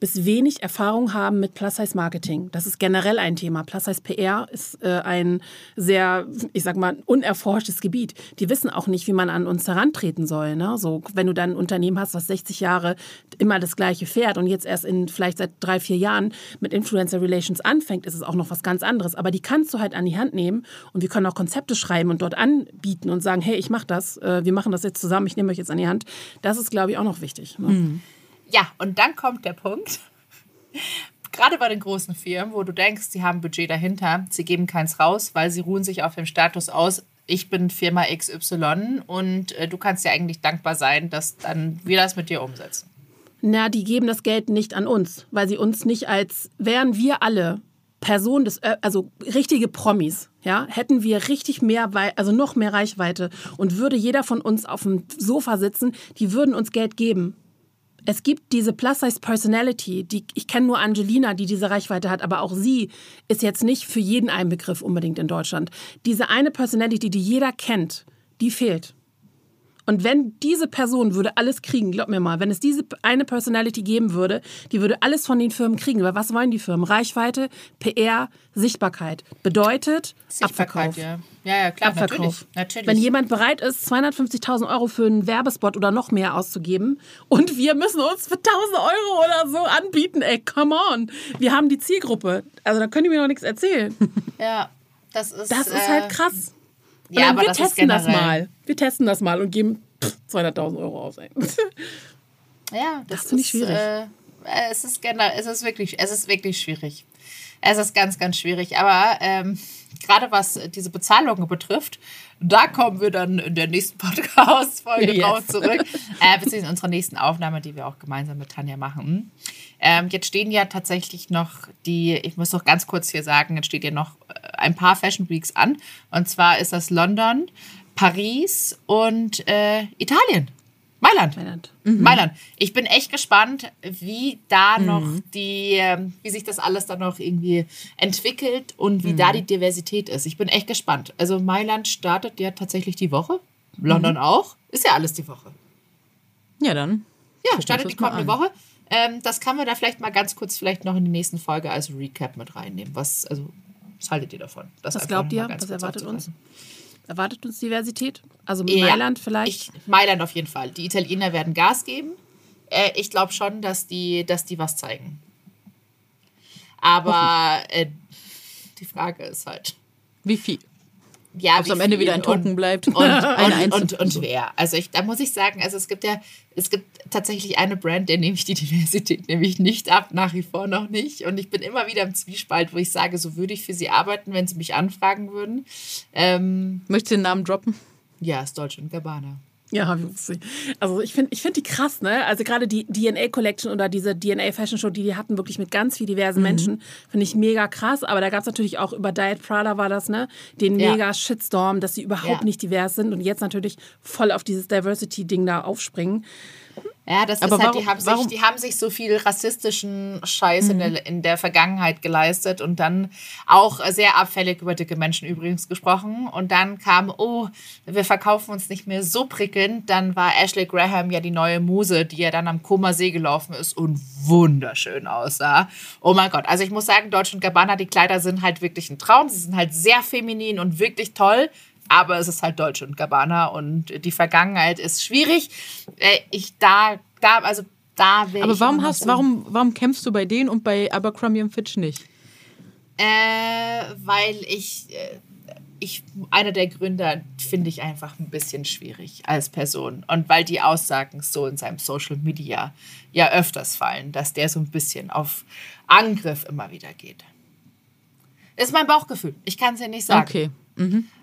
C: bis wenig Erfahrung haben mit Plus-Size-Marketing. Das ist generell ein Thema. Plus-Size-PR ist äh, ein sehr, ich sag mal, unerforschtes Gebiet. Die wissen auch nicht, wie man an uns herantreten soll. Ne? So, wenn du dann ein Unternehmen hast, was 60 Jahre immer das Gleiche fährt und jetzt erst in vielleicht seit drei, vier Jahren mit Influencer Relations anfängt, ist es auch noch was ganz anderes. Aber die kannst du halt an die Hand nehmen und wir können auch Konzepte schreiben und dort anbieten und sagen, hey, ich mache das, äh, wir machen das jetzt zusammen, ich nehme euch jetzt an die Hand. Das ist, glaube ich, auch noch wichtig. Ne?
B: Ja, und dann kommt der Punkt. Gerade bei den großen Firmen, wo du denkst, sie haben Budget dahinter, sie geben keins raus, weil sie ruhen sich auf dem Status aus, ich bin Firma XY und äh, du kannst ja eigentlich dankbar sein, dass dann wir das mit dir umsetzen.
C: Na, die geben das Geld nicht an uns, weil sie uns nicht als, wären wir alle Personen des, also richtige Promis, ja, hätten wir richtig mehr, also noch mehr Reichweite und würde jeder von uns auf dem Sofa sitzen, die würden uns Geld geben. Es gibt diese Plus-Size-Personality, die, ich kenne nur Angelina, die diese Reichweite hat, aber auch sie ist jetzt nicht für jeden ein Begriff unbedingt in Deutschland. Diese eine Personality, die jeder kennt, die fehlt. Und wenn diese Person würde alles kriegen, glaub mir mal, wenn es diese eine Personality geben würde, die würde alles von den Firmen kriegen. Weil was wollen die Firmen? Reichweite, PR, Sichtbarkeit. Bedeutet
B: Sichtbarkeit,
C: Abverkauf.
B: ja. Ja, ja, klar,
C: Abverkauf.
B: natürlich. natürlich.
C: Wenn jemand bereit ist, 250.000 Euro für einen Werbespot oder noch mehr auszugeben und wir müssen uns für 1.000 Euro oder so anbieten, ey, come on. Wir haben die Zielgruppe. Also da können die mir noch nichts erzählen.
B: ja, das ist,
C: Das ist
B: äh,
C: halt krass. Und
B: Ja, aber
C: wir testen das mal. Wir testen das mal und geben pff, 200.000 Euro aus. Ey. [LAUGHS]
B: Ja, das,
C: Das finde ich schwierig.
B: Äh, es ist generell, es ist wirklich, es ist wirklich schwierig. Es ist ganz, ganz schwierig. Aber ähm, gerade was diese Bezahlungen betrifft, da kommen wir dann in der nächsten [LAUGHS] Podcast-Folge
C: Yes.
B: drauf zurück. Äh, beziehungsweise in unserer nächsten Aufnahme, die wir auch gemeinsam mit Tanja machen. Ähm, jetzt stehen ja tatsächlich noch die, ich muss noch ganz kurz hier sagen, jetzt steht ja noch äh, ein paar Fashion Weeks an. Und zwar ist das London, Paris und äh, Italien. Mailand.
C: Mailand.
B: Mailand. Ich bin echt gespannt, wie da noch die, ähm, wie sich das alles dann noch irgendwie entwickelt und wie da die Diversität ist. Ich bin echt gespannt. Also Mailand startet ja tatsächlich die Woche. London auch. Ist ja alles die Woche.
A: Ja, dann.
B: Ja, startet die kommende. Woche. Ähm, das kann man da vielleicht mal ganz kurz vielleicht noch in die nächsten Folge als Recap mit reinnehmen. Was, also, was haltet ihr davon? Das
C: Was glaubt ihr? Was erwartet uns? Erwartet uns Diversität? Also
B: Ja,
C: Mailand vielleicht?
B: Ich, Mailand auf jeden Fall. Die Italiener werden Gas geben. Äh, ich glaube schon, dass die, dass die was zeigen. Aber äh, die Frage ist halt,
A: Wie viel?
B: Ja,
A: Ob am Ende wieder [LAUGHS] ein
B: und-
A: Token bleibt.
B: Und,
A: Eine
B: und, und,
A: Einzel-
B: und wer? Also ich, da muss ich sagen, also es gibt ja, es gibt tatsächlich eine Brand, der nehme ich die [LAUGHS] Diversität nämlich nicht ab, nach wie vor noch nicht. Und ich bin immer wieder im Zwiespalt, wo ich sage, so würde ich für sie arbeiten, wenn sie mich anfragen würden. Ähm,
A: Möchtest du den Namen droppen?
B: ja, ist Deutsche und Gabbana.
C: Ja, also ich finde ich find die krass, ne? Also gerade die DNA Collection oder diese DNA Fashion Show, die die hatten, wirklich mit ganz viel diversen Menschen, finde ich mega krass. Aber da gab es natürlich auch über Diet Prada war das, ne? Den
B: Ja.
C: mega Shitstorm, dass sie überhaupt
B: Ja.
C: nicht divers sind und jetzt natürlich voll auf dieses Diversity-Ding da aufspringen.
B: Ja, das
A: Aber
B: ist halt,
A: warum-
B: die, haben sich,
A: warum-
B: die haben sich so viel rassistischen Scheiß in,
C: Mhm.
B: der, in der Vergangenheit geleistet und dann auch sehr abfällig über dicke Menschen übrigens gesprochen. Und dann kam, oh, wir verkaufen uns nicht mehr so prickelnd. Dann war Ashley Graham ja die neue Muse, die ja dann am Koma See gelaufen ist und wunderschön aussah. Oh mein Gott, also ich muss sagen, Deutsch und Gabbana, die Kleider sind halt wirklich ein Traum. Sie sind halt sehr feminin und wirklich toll. Aber es ist halt Deutsch und Gabbana und die Vergangenheit ist schwierig. Äh, Ich da, da, also da wäre
A: Aber warum hast, warum, warum kämpfst du bei denen und bei Abercrombie und Fitch nicht?
B: Äh, weil ich, äh, ich, einer der Gründer finde ich einfach ein bisschen schwierig als Person. Und weil die Aussagen so in seinem Social Media ja öfters fallen, dass der so ein bisschen auf Angriff immer wieder geht. Ist mein Bauchgefühl. Ich kann es dir nicht sagen.
A: Okay.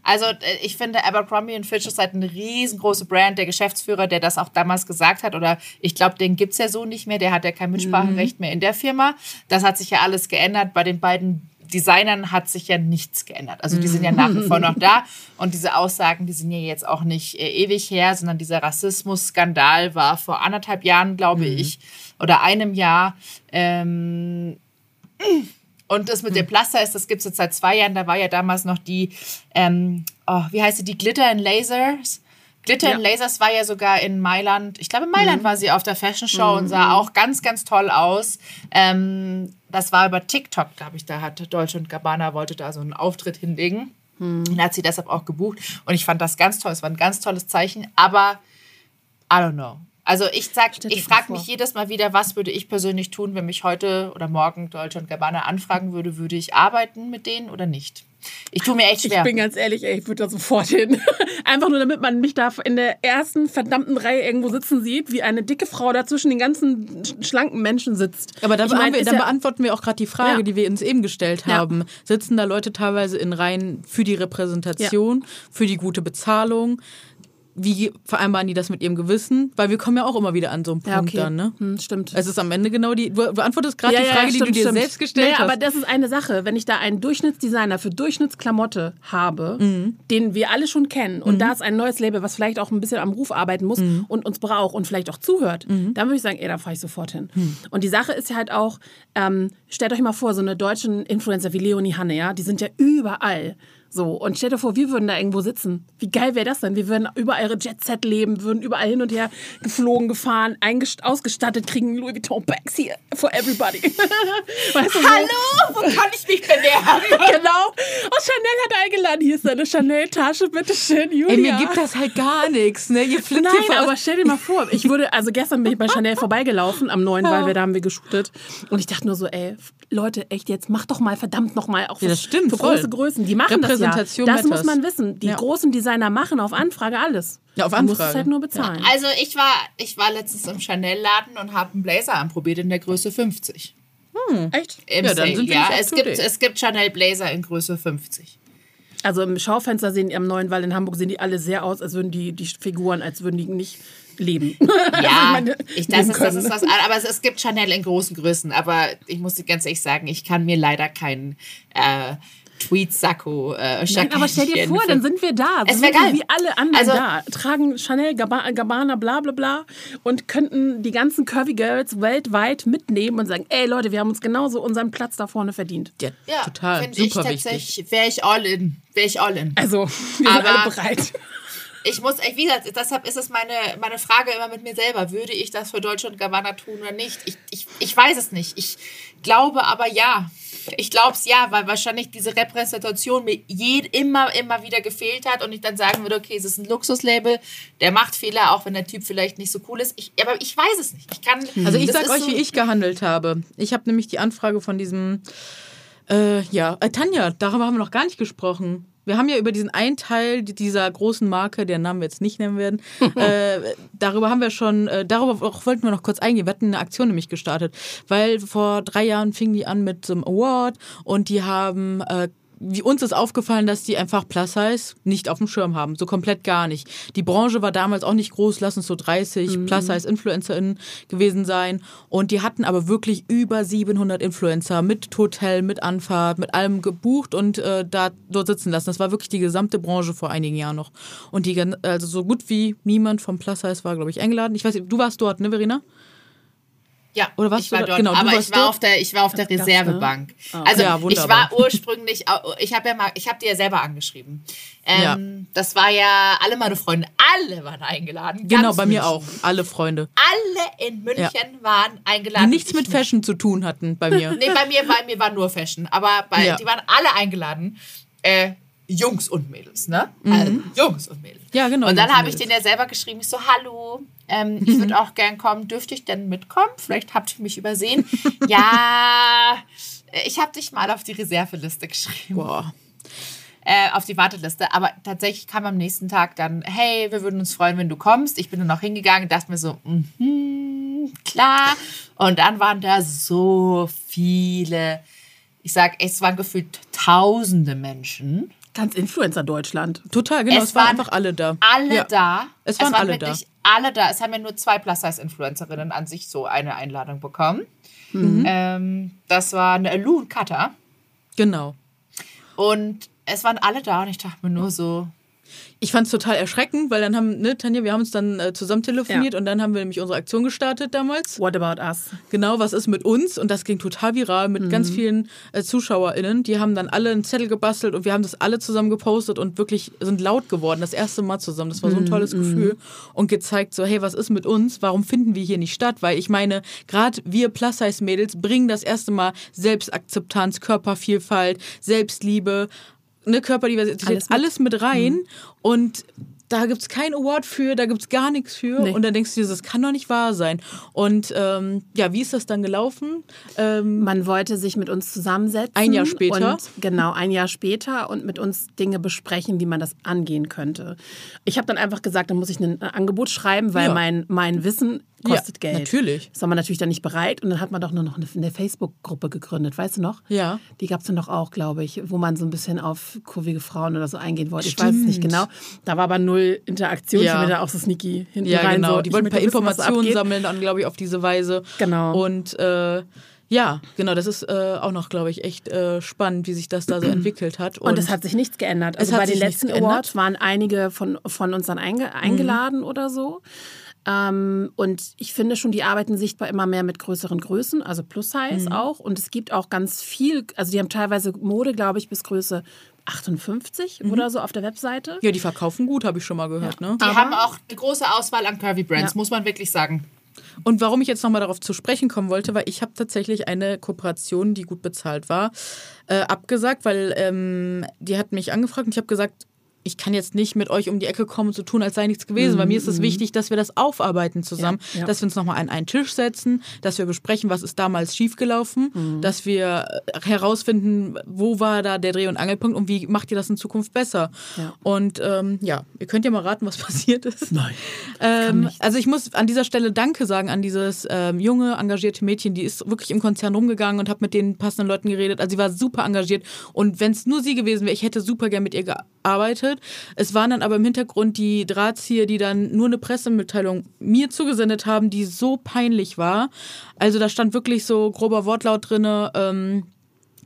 B: Also äh, ich finde, Abercrombie Fitch ist halt eine riesengroße Brand. Der Geschäftsführer, der das auch damals gesagt hat, oder ich glaube, den gibt es ja so nicht mehr, der hat ja kein Mitspracherecht mehr in der Firma. Das hat sich ja alles geändert. Bei den beiden Designern hat sich ja nichts geändert. Also die sind ja nach wie vor noch da. Und diese Aussagen, die sind ja jetzt auch nicht äh, ewig her, sondern dieser Rassismus-Skandal war vor anderthalb Jahren, glaube ich, oder einem Jahr. Ähm, und das mit dem Plaster ist, das gibt es jetzt seit zwei Jahren. Da war ja damals noch die, ähm, oh, wie heißt sie, die Glitter and Lasers. Glitter
C: Ja.
B: and Lasers war ja sogar in Mailand. Ich glaube, in Mailand war sie auf der Fashion Show und sah auch ganz, ganz toll aus. Ähm, das war über TikTok, glaube ich. Da hat Deutsche und Gabbana wollte da so einen Auftritt hinlegen. Und hat sie deshalb auch gebucht. Und ich fand das ganz toll. Es war ein ganz tolles Zeichen. Aber I don't know. Also ich sag,
C: Stell dir
B: ich frage mich jedes Mal wieder, was würde ich persönlich tun, wenn mich heute oder morgen Deutsche und Gabbana anfragen würde, würde ich arbeiten mit denen oder nicht? Ich tue mir echt
C: Ich
B: schwer.
C: bin ganz ehrlich, ey, ich würde da sofort hin. [LAUGHS] Einfach nur, damit man mich da in der ersten verdammten Reihe irgendwo sitzen sieht, wie eine dicke Frau da zwischen den ganzen sch- schlanken Menschen sitzt.
A: Aber da,
C: Ich mein,
A: haben wir, dann
C: ja-
A: beantworten wir auch gerade die Frage,
C: Ja.
A: die wir uns eben gestellt
C: Ja.
A: haben. Sitzen da Leute teilweise in Reihen für die Repräsentation, für die gute Bezahlung? Wie vereinbaren die das mit ihrem Gewissen? Weil wir kommen ja auch immer wieder an so einen
C: Ja,
A: Punkt
C: okay.
A: dann, ne?
C: Hm, stimmt.
A: Es ist am Ende genau die. Du beantwortest gerade die Frage, die du dir selbst gestellt
C: naja,
A: hast.
C: aber das ist eine Sache. Wenn ich da einen Durchschnittsdesigner für Durchschnittsklamotte habe,
A: Mhm.
C: den wir alle schon kennen, und da ist ein neues Label, was vielleicht auch ein bisschen am Ruf arbeiten muss
A: Mhm.
C: und uns braucht und vielleicht auch zuhört, dann würde ich sagen, ey, da fahre ich sofort hin.
A: Mhm.
C: Und die Sache ist ja halt auch, ähm, stellt euch mal vor, so eine deutschen Influencer wie Leonie Hanne, ja, die sind ja überall. So, und stell dir vor, wir würden da irgendwo sitzen. Wie geil wäre das denn? Wir würden überall ihre Jet-Set leben, würden überall hin und her geflogen, gefahren, ausgestattet, kriegen Louis Vuitton Bags hier for everybody. [LAUGHS]
B: weißt du, Hallo, wo kann ich mich bewerben? [LAUGHS]
C: genau. Und Chanel hat eingeladen, hier ist deine Chanel-Tasche, bitteschön, Julia. Ey,
A: mir gibt das halt gar nichts, ne? Ihr
C: Nein, aber stell dir mal vor, ich wurde, also gestern bin ich bei Chanel vorbeigelaufen, am 9, ja. weil wir da haben wir geshootet. Und ich dachte nur so, ey, Leute, echt jetzt, mach doch mal verdammt noch mal auch
A: ja, das stimmt,
C: für große Größen. Die machen das ja. Das muss man wissen. Die ja. großen Designer machen auf Anfrage alles.
A: Ja, auf Anfrage. Du musst
C: es halt nur bezahlen.
B: Ja. Also ich war, ich war letztens im Chanel-Laden und habe einen Blazer anprobiert in der Größe 50.
A: Hm, echt?
B: Im ja, dann sind wir ja, es gibt, es gibt Chanel Blazer in Größe 50.
C: Also im Schaufenster sehen die am Neuen Wall in Hamburg sehen die alle sehr aus, als würden die, die Figuren, als würden die nicht leben.
B: Ja, [LAUGHS] also ich, das, ist, das ist was Aber es, es, gibt Chanel in großen Größen. Aber ich muss dir ganz ehrlich sagen, ich kann mir leider keinen äh, Tweetsacko äh,
C: Nein, aber stell dir vor, dann sind wir da. Es wäre geil. Wie alle anderen also, da. Tragen Chanel, Gabbana, bla bla bla und könnten die ganzen Curvy Girls weltweit mitnehmen und sagen, ey Leute, wir haben uns genauso unseren Platz da vorne verdient.
A: Ja, ja total. Super ich wichtig.
B: Wäre ich all in. Wäre ich all in.
C: Also, [LAUGHS] wir aber, sind alle bereit
B: ich muss, wie gesagt, deshalb ist es meine, meine Frage immer mit mir selber. Würde ich das für Deutschland Gabbana tun oder nicht? Ich, ich, ich weiß es nicht. Ich glaube aber ja. Ich glaube es ja, weil wahrscheinlich diese Repräsentation mir je, immer, immer wieder gefehlt hat und ich dann sagen würde, okay, es ist ein Luxuslabel, der macht Fehler, auch wenn der Typ vielleicht nicht so cool ist. Ich, aber ich weiß es nicht. Ich kann,
A: also ich sag euch, so wie ich gehandelt habe. Ich habe nämlich die Anfrage von diesem, äh, ja, äh, Tanja, darüber haben wir noch gar nicht gesprochen. Wir haben ja über diesen einen Teil dieser großen Marke, deren Namen wir jetzt nicht nennen werden, [LAUGHS] äh, darüber haben wir schon, äh, darüber wollten wir noch kurz eingehen. Wir hatten eine Aktion nämlich gestartet, weil vor drei Jahren fing die an mit so einem Award und die haben äh, wie uns ist aufgefallen, dass die einfach Plus Size nicht auf dem Schirm haben. So komplett gar nicht. Die Branche war damals auch nicht groß, lass uns so 30 mhm. Plus Size InfluencerInnen gewesen sein. Und die hatten aber wirklich über 700 Influencer mit Hotel, mit Anfahrt, mit allem gebucht und äh, da dort sitzen lassen. Das war wirklich die gesamte Branche vor einigen Jahren noch. Und die, also so gut wie niemand vom Plus Size war, glaube ich, eingeladen. Ich weiß du warst dort, ne, Verena?
B: Ja,
A: oder was
B: ich war dort, genau, aber ich war dort? auf der ich war auf der Reservebank. Das, ne? Also ja, ich war ursprünglich ich habe ja mal ich habe dir ja selber angeschrieben. Ähm, ja. Das war ja alle meine Freunde, alle waren eingeladen.
A: Genau, bei mir auch, alle Freunde.
B: Alle in München ja. waren eingeladen.
A: Die nichts mit Fashion zu tun hatten bei mir. [LAUGHS]
B: nee, bei mir bei mir war nur Fashion, aber bei, die waren alle eingeladen. Äh, Jungs und Mädels, ne? Mhm. Also, Jungs und Mädels.
A: Ja, genau.
B: Und dann habe ich den ja selber geschrieben, ich so, hallo, ähm, ich würde auch gern kommen, dürfte ich denn mitkommen? Vielleicht habt ihr mich übersehen. [LAUGHS] ja, ich habe dich mal auf die Reserveliste geschrieben.
A: Boah.
B: Äh, auf die Warteliste. Aber tatsächlich kam am nächsten Tag dann, hey, wir würden uns freuen, wenn du kommst. Ich bin dann auch hingegangen, dachte mir so, mm klar. Und dann waren da so viele, ich sag, es waren gefühlt tausende Menschen.
C: Ganz Influencer Deutschland.
A: Total, genau. Es, es waren, waren, einfach alle da.
B: Alle ja. da.
A: Es waren, es waren alle
B: da. alle da. Es haben ja nur zwei Plus-Size-Influencerinnen an sich so eine Einladung bekommen. Mhm. Ähm, das waren Lou und Kata.
A: Genau.
B: Und es waren alle da und ich dachte mir nur so,
A: ich fand es total erschreckend, weil dann haben, ne, Tanja, wir haben uns dann äh, zusammen telefoniert ja. und dann haben wir nämlich unsere Aktion gestartet damals.
C: What about us?
A: Genau, was ist mit uns? Und das ging total viral mit mhm. ganz vielen äh, ZuschauerInnen. Die haben dann alle einen Zettel gebastelt und wir haben das alle zusammen gepostet und wirklich sind laut geworden, das erste Mal zusammen. Das war so ein mhm, tolles mhm. Gefühl und gezeigt so, hey, was ist mit uns? Warum finden wir hier nicht statt? Weil ich meine, gerade wir Plus-Size-Mädels bringen das erste Mal Selbstakzeptanz, Körpervielfalt, Selbstliebe, eine Körperdiversität, alles, alles mit rein. Mhm. Und da gibt es keinen Award für, da gibt es gar nichts für. Nee. Und dann denkst du dir, das kann doch nicht wahr sein. Und ähm, ja, wie ist das dann gelaufen?
C: Ähm, Man wollte sich mit uns zusammensetzen.
A: Ein Jahr später.
C: Und, genau, ein Jahr später und mit uns Dinge besprechen, wie man das angehen könnte. Ich habe dann einfach gesagt, da muss ich ein Angebot schreiben, weil ja. mein, mein Wissen kostet ja, Geld.
A: Natürlich.
C: Das war man natürlich dann nicht bereit. Und dann hat man doch nur noch eine, eine Facebook-Gruppe gegründet, weißt du noch?
A: Ja.
C: Die gab es dann doch auch, glaube ich, wo man so ein bisschen auf kurvige Frauen oder so eingehen wollte. Stimmt. Ich weiß es nicht genau. Da war aber null Interaktion, ja. schon wieder auch so sneaky hinten
A: ja,
C: rein.
A: Ja, genau.
C: So,
A: die wollten ein paar Informationen sammeln, dann, glaube ich, auf diese Weise.
C: Genau.
A: Und äh, ja, genau, das ist äh, auch noch, glaube ich, echt äh, spannend, wie sich das da so [CLEARS THROAT] entwickelt hat.
C: Und, es hat sich nichts geändert. Also bei den letzten Awards waren einige von, von uns dann einge eingeladen mhm. oder so. Ähm, und ich finde schon, die arbeiten sichtbar immer mehr mit größeren Größen, also Plus-Size auch. Und es gibt auch ganz viel, also die haben teilweise Mode, glaube ich, bis Größe 58 oder so auf der Webseite.
A: Ja, die verkaufen gut, habe ich schon mal gehört. Ne?
B: Die haben auch eine große Auswahl an Curvy Brands,
C: Ja.
B: muss man wirklich sagen.
A: Und warum ich jetzt nochmal darauf zu sprechen kommen wollte, weil ich habe tatsächlich eine Kooperation, die gut bezahlt war, äh, abgesagt, weil ähm, die hat mich angefragt und ich habe gesagt, ich kann jetzt nicht mit euch um die Ecke kommen und so tun, als sei nichts gewesen, weil mir ist es wichtig, dass wir das aufarbeiten zusammen,
C: Ja, ja.
A: dass wir uns nochmal an einen Tisch setzen, dass wir besprechen, was ist damals schiefgelaufen, dass wir herausfinden, wo war da der Dreh- und Angelpunkt und wie macht ihr das in Zukunft besser.
C: Ja.
A: Und ähm, ja, ihr könnt ja mal raten, was [LAUGHS] passiert ist.
C: Nein.
A: Ähm, also ich muss an dieser Stelle Danke sagen an dieses ähm, junge, engagierte Mädchen, die ist wirklich im Konzern rumgegangen und hat mit den passenden Leuten geredet. Also sie war super engagiert. Und wenn es nur sie gewesen wäre, ich hätte super gern mit ihr gearbeitet. Es waren dann aber im Hintergrund die Drahtzieher, die dann nur eine Pressemitteilung mir zugesendet haben, die so peinlich war. Also da stand wirklich so grober Wortlaut drinne. Ähm,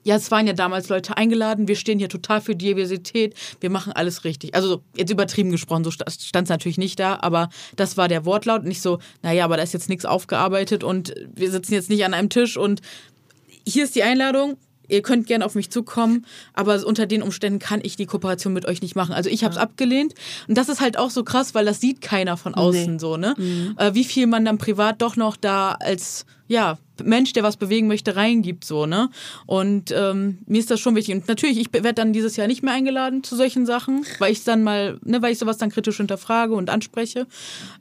A: ja, es waren ja damals Leute eingeladen, wir stehen hier total für Diversität, wir machen alles richtig. Also jetzt übertrieben gesprochen, so stand es natürlich nicht da, aber das war der Wortlaut. Nicht so, naja, aber da ist jetzt nichts aufgearbeitet und wir sitzen jetzt nicht an einem Tisch und hier ist die Einladung. Ihr könnt gerne auf mich zukommen, aber unter den Umständen kann ich die Kooperation mit euch nicht machen. Also ich habe es abgelehnt und das ist halt auch so krass, weil das sieht keiner von außen so, ne? Äh, wie viel man dann privat doch noch da als ja Mensch, der was bewegen möchte, reingibt so, ne? Und ähm, mir ist das schon wichtig. Und natürlich, ich werde dann dieses Jahr nicht mehr eingeladen zu solchen Sachen, weil ich dann mal, ne, weil ich sowas dann kritisch hinterfrage und anspreche.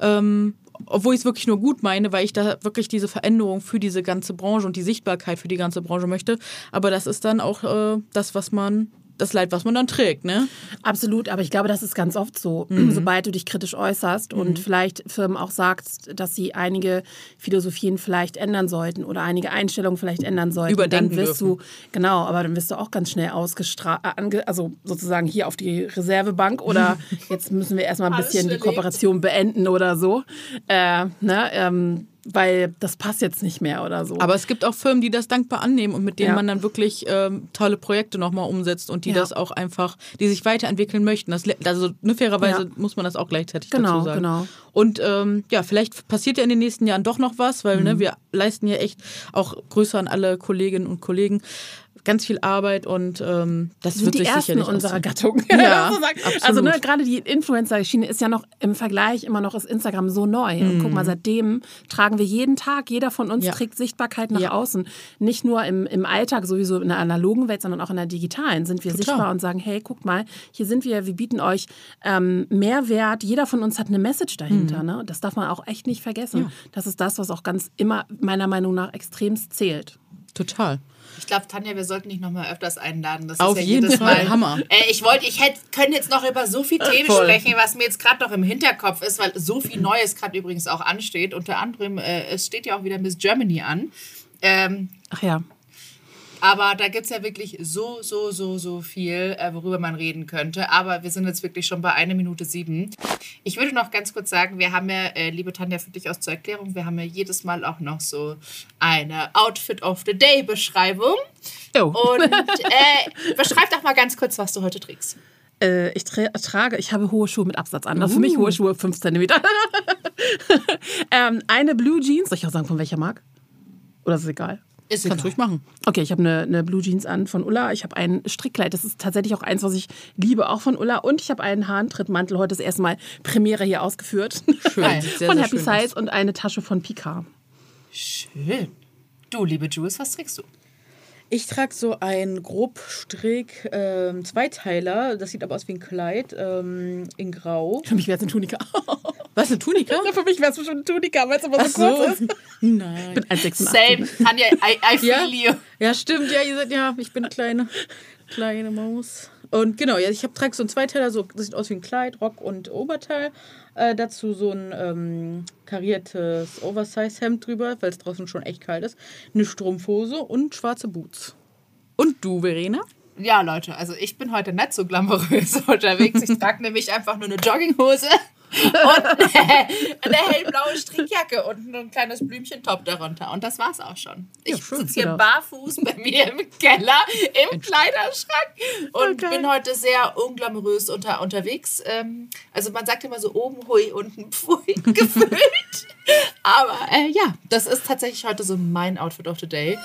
A: Ähm, obwohl ich es wirklich nur gut meine, weil ich da wirklich diese Veränderung für diese ganze Branche und die Sichtbarkeit für die ganze Branche möchte. Aber das ist dann auch äh, das, was man, das Leid, was man dann trägt, ne?
C: Absolut, aber ich glaube, das ist ganz oft so. Sobald du dich kritisch äußerst und vielleicht Firmen auch sagst, dass sie einige Philosophien vielleicht ändern sollten oder einige Einstellungen vielleicht ändern sollten,
A: Überdenken
C: dann wirst du, genau, aber dann wirst du auch ganz schnell ausgestrahlt, also sozusagen hier auf die Reservebank oder [LAUGHS] jetzt müssen wir erstmal ein bisschen die. Kooperation beenden oder so. Äh, ne, ähm, weil das passt jetzt nicht mehr oder so.
A: Aber es gibt auch Firmen, die das dankbar annehmen und mit denen
C: Ja.
A: man dann wirklich ähm, tolle Projekte nochmal umsetzt und die
C: Ja.
A: das auch einfach, die sich weiterentwickeln möchten. Das, also ne, fairerweise
C: Ja.
A: muss man das auch gleichzeitig
C: Genau,
A: dazu sagen.
C: genau.
A: Und ähm, ja, vielleicht passiert ja in den nächsten Jahren doch noch was, weil
C: Mhm.
A: ne, wir leisten ja echt auch Grüße an alle Kolleginnen und Kollegen ganz viel Arbeit und ähm, das
C: sind
A: wird
C: die
A: sich
C: ersten
A: sicherlich
C: unserer. Gattung. [LAUGHS]
A: Ja.
C: Also ne, gerade die Influencer-Schiene ist ja noch im Vergleich immer noch ist Instagram so neu. Und guck mal, seitdem tragen wir jeden Tag, jeder von uns
A: Mhm. Ja.
C: trägt Sichtbarkeit nach
A: Ja.
C: außen. Nicht nur im, im Alltag, sowieso in der analogen Welt, sondern auch in der digitalen sind wir
A: Total.
C: sichtbar und sagen, hey, guckt mal, hier sind wir, wir bieten euch ähm, Mehrwert. Jeder von uns hat eine Message
A: Mhm.
C: dahinter. Ne? Das darf man auch echt nicht vergessen. Das ist das, was auch ganz immer meiner Meinung nach extremst zählt.
A: Total.
B: Ich glaube, Tanja, wir sollten dich noch mal öfters einladen. Das
A: Auf
B: ist ja
A: jeden
B: jedes
A: Fall.
B: Mal
A: Hammer.
B: Äh, ich wollte, ich hätte, können jetzt noch über so viele [LAUGHS] Themen
A: Voll.
B: sprechen, was mir jetzt gerade noch im Hinterkopf ist, weil so viel Neues gerade übrigens auch ansteht. Unter anderem, äh, es steht ja auch wieder Miss Germany an. Ähm,
C: Ach ja.
B: Aber da gibt es ja wirklich so, so, so, so viel, äh, worüber man reden könnte. Aber wir sind jetzt wirklich schon bei einer Minute sieben. Ich würde noch ganz kurz sagen, wir haben ja, äh, liebe Tanja, für dich aus zur Erklärung, wir haben ja jedes Mal auch noch so eine Outfit of the Day Beschreibung.
C: Oh.
B: Und äh, beschreib doch mal ganz kurz, was du heute trägst.
C: Äh, ich tra trage, ich habe hohe Schuhe mit Absatz an. Also Für mich hohe Schuhe 5 cm. [LAUGHS] ähm, eine Blue Jeans. Soll ich auch sagen, von welcher Marke? Oder ist es egal?
B: Ist
A: Kannst ruhig machen.
C: Okay, ich habe eine, eine Blue Jeans an von Ulla. Ich habe ein Strickkleid. Das ist tatsächlich auch eins, was ich liebe, auch von Ulla. Und ich habe einen Hahntrittmantel. Heute das erste Mal Premiere hier ausgeführt.
A: Schön. Sieht sehr,
C: von
A: sehr
C: Happy. Size und eine Tasche von Picard.
B: Schön. Du, liebe Jules, was trägst du?
A: Ich trage so einen Grobstrick ähm, Zweiteiler. Das sieht aber aus wie ein Kleid ähm, in Grau.
C: Für mich wäre es eine Tunika. [LAUGHS]
A: Was, eine Tunika?
C: Für mich wäre es schon eine Tunika, weil es aber
A: Ach
C: so kurz
A: so.
C: ist. [LAUGHS]
A: Nein.
C: Ich bin 1,86.
B: Same. Tanja, I, I feel
A: Ja,
B: you.
A: ja, stimmt. Ja, ihr seid ja, ich bin eine kleine, kleine Maus. Und genau, ja, ich hab, trage so einen Zweiteiler, so, das sieht aus wie ein Kleid, Rock und Oberteil. Äh, dazu so ein ähm, kariertes Oversize-Hemd drüber, weil es draußen schon echt kalt ist. Eine Strumpfhose und schwarze Boots. Und du, Verena?
B: Ja, Leute, also ich bin heute nicht so glamourös [LAUGHS] unterwegs. Ich trage [LAUGHS] nämlich einfach nur eine Jogginghose und [LAUGHS] eine hellblaue Strickjacke und ein kleines Blümchentop darunter. Und das war's auch schon. Ich
A: Ja,
B: sitze hier
A: genau.
B: barfuß bei mir im Keller, im Kleiderschrank und
C: Okay.
B: bin heute sehr unglamourös unter, unterwegs. Ähm, also man sagt immer so oben hui, unten pfui [LAUGHS] gefühlt. Aber äh, ja, das ist tatsächlich heute so mein Outfit of the Day.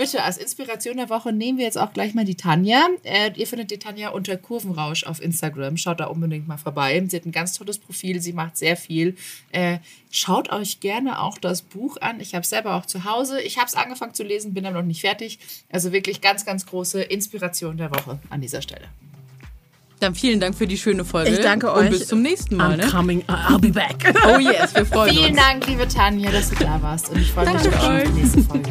B: Bitte, als Inspiration der Woche nehmen wir jetzt auch gleich mal die Tanja. Äh, ihr findet die Tanja unter Kurvenrausch auf Instagram. Schaut da unbedingt mal vorbei. Sie hat ein ganz tolles Profil. Sie macht sehr viel. Äh, schaut euch gerne auch das Buch an. Ich habe es selber auch zu Hause. Ich habe es angefangen zu lesen, bin aber noch nicht fertig. Also wirklich ganz, ganz große Inspiration der Woche an dieser Stelle.
A: Dann vielen Dank für die schöne Folge.
C: Ich danke
A: Und
C: euch.
A: bis zum nächsten Mal.
C: I'm
A: Ne?
C: coming, I'll be back.
A: Oh yes, wir freuen
B: Vielen
A: uns.
B: Dank, liebe Tanja, dass du da warst. Und ich freue mich auf
A: euch.
B: die nächste Folge.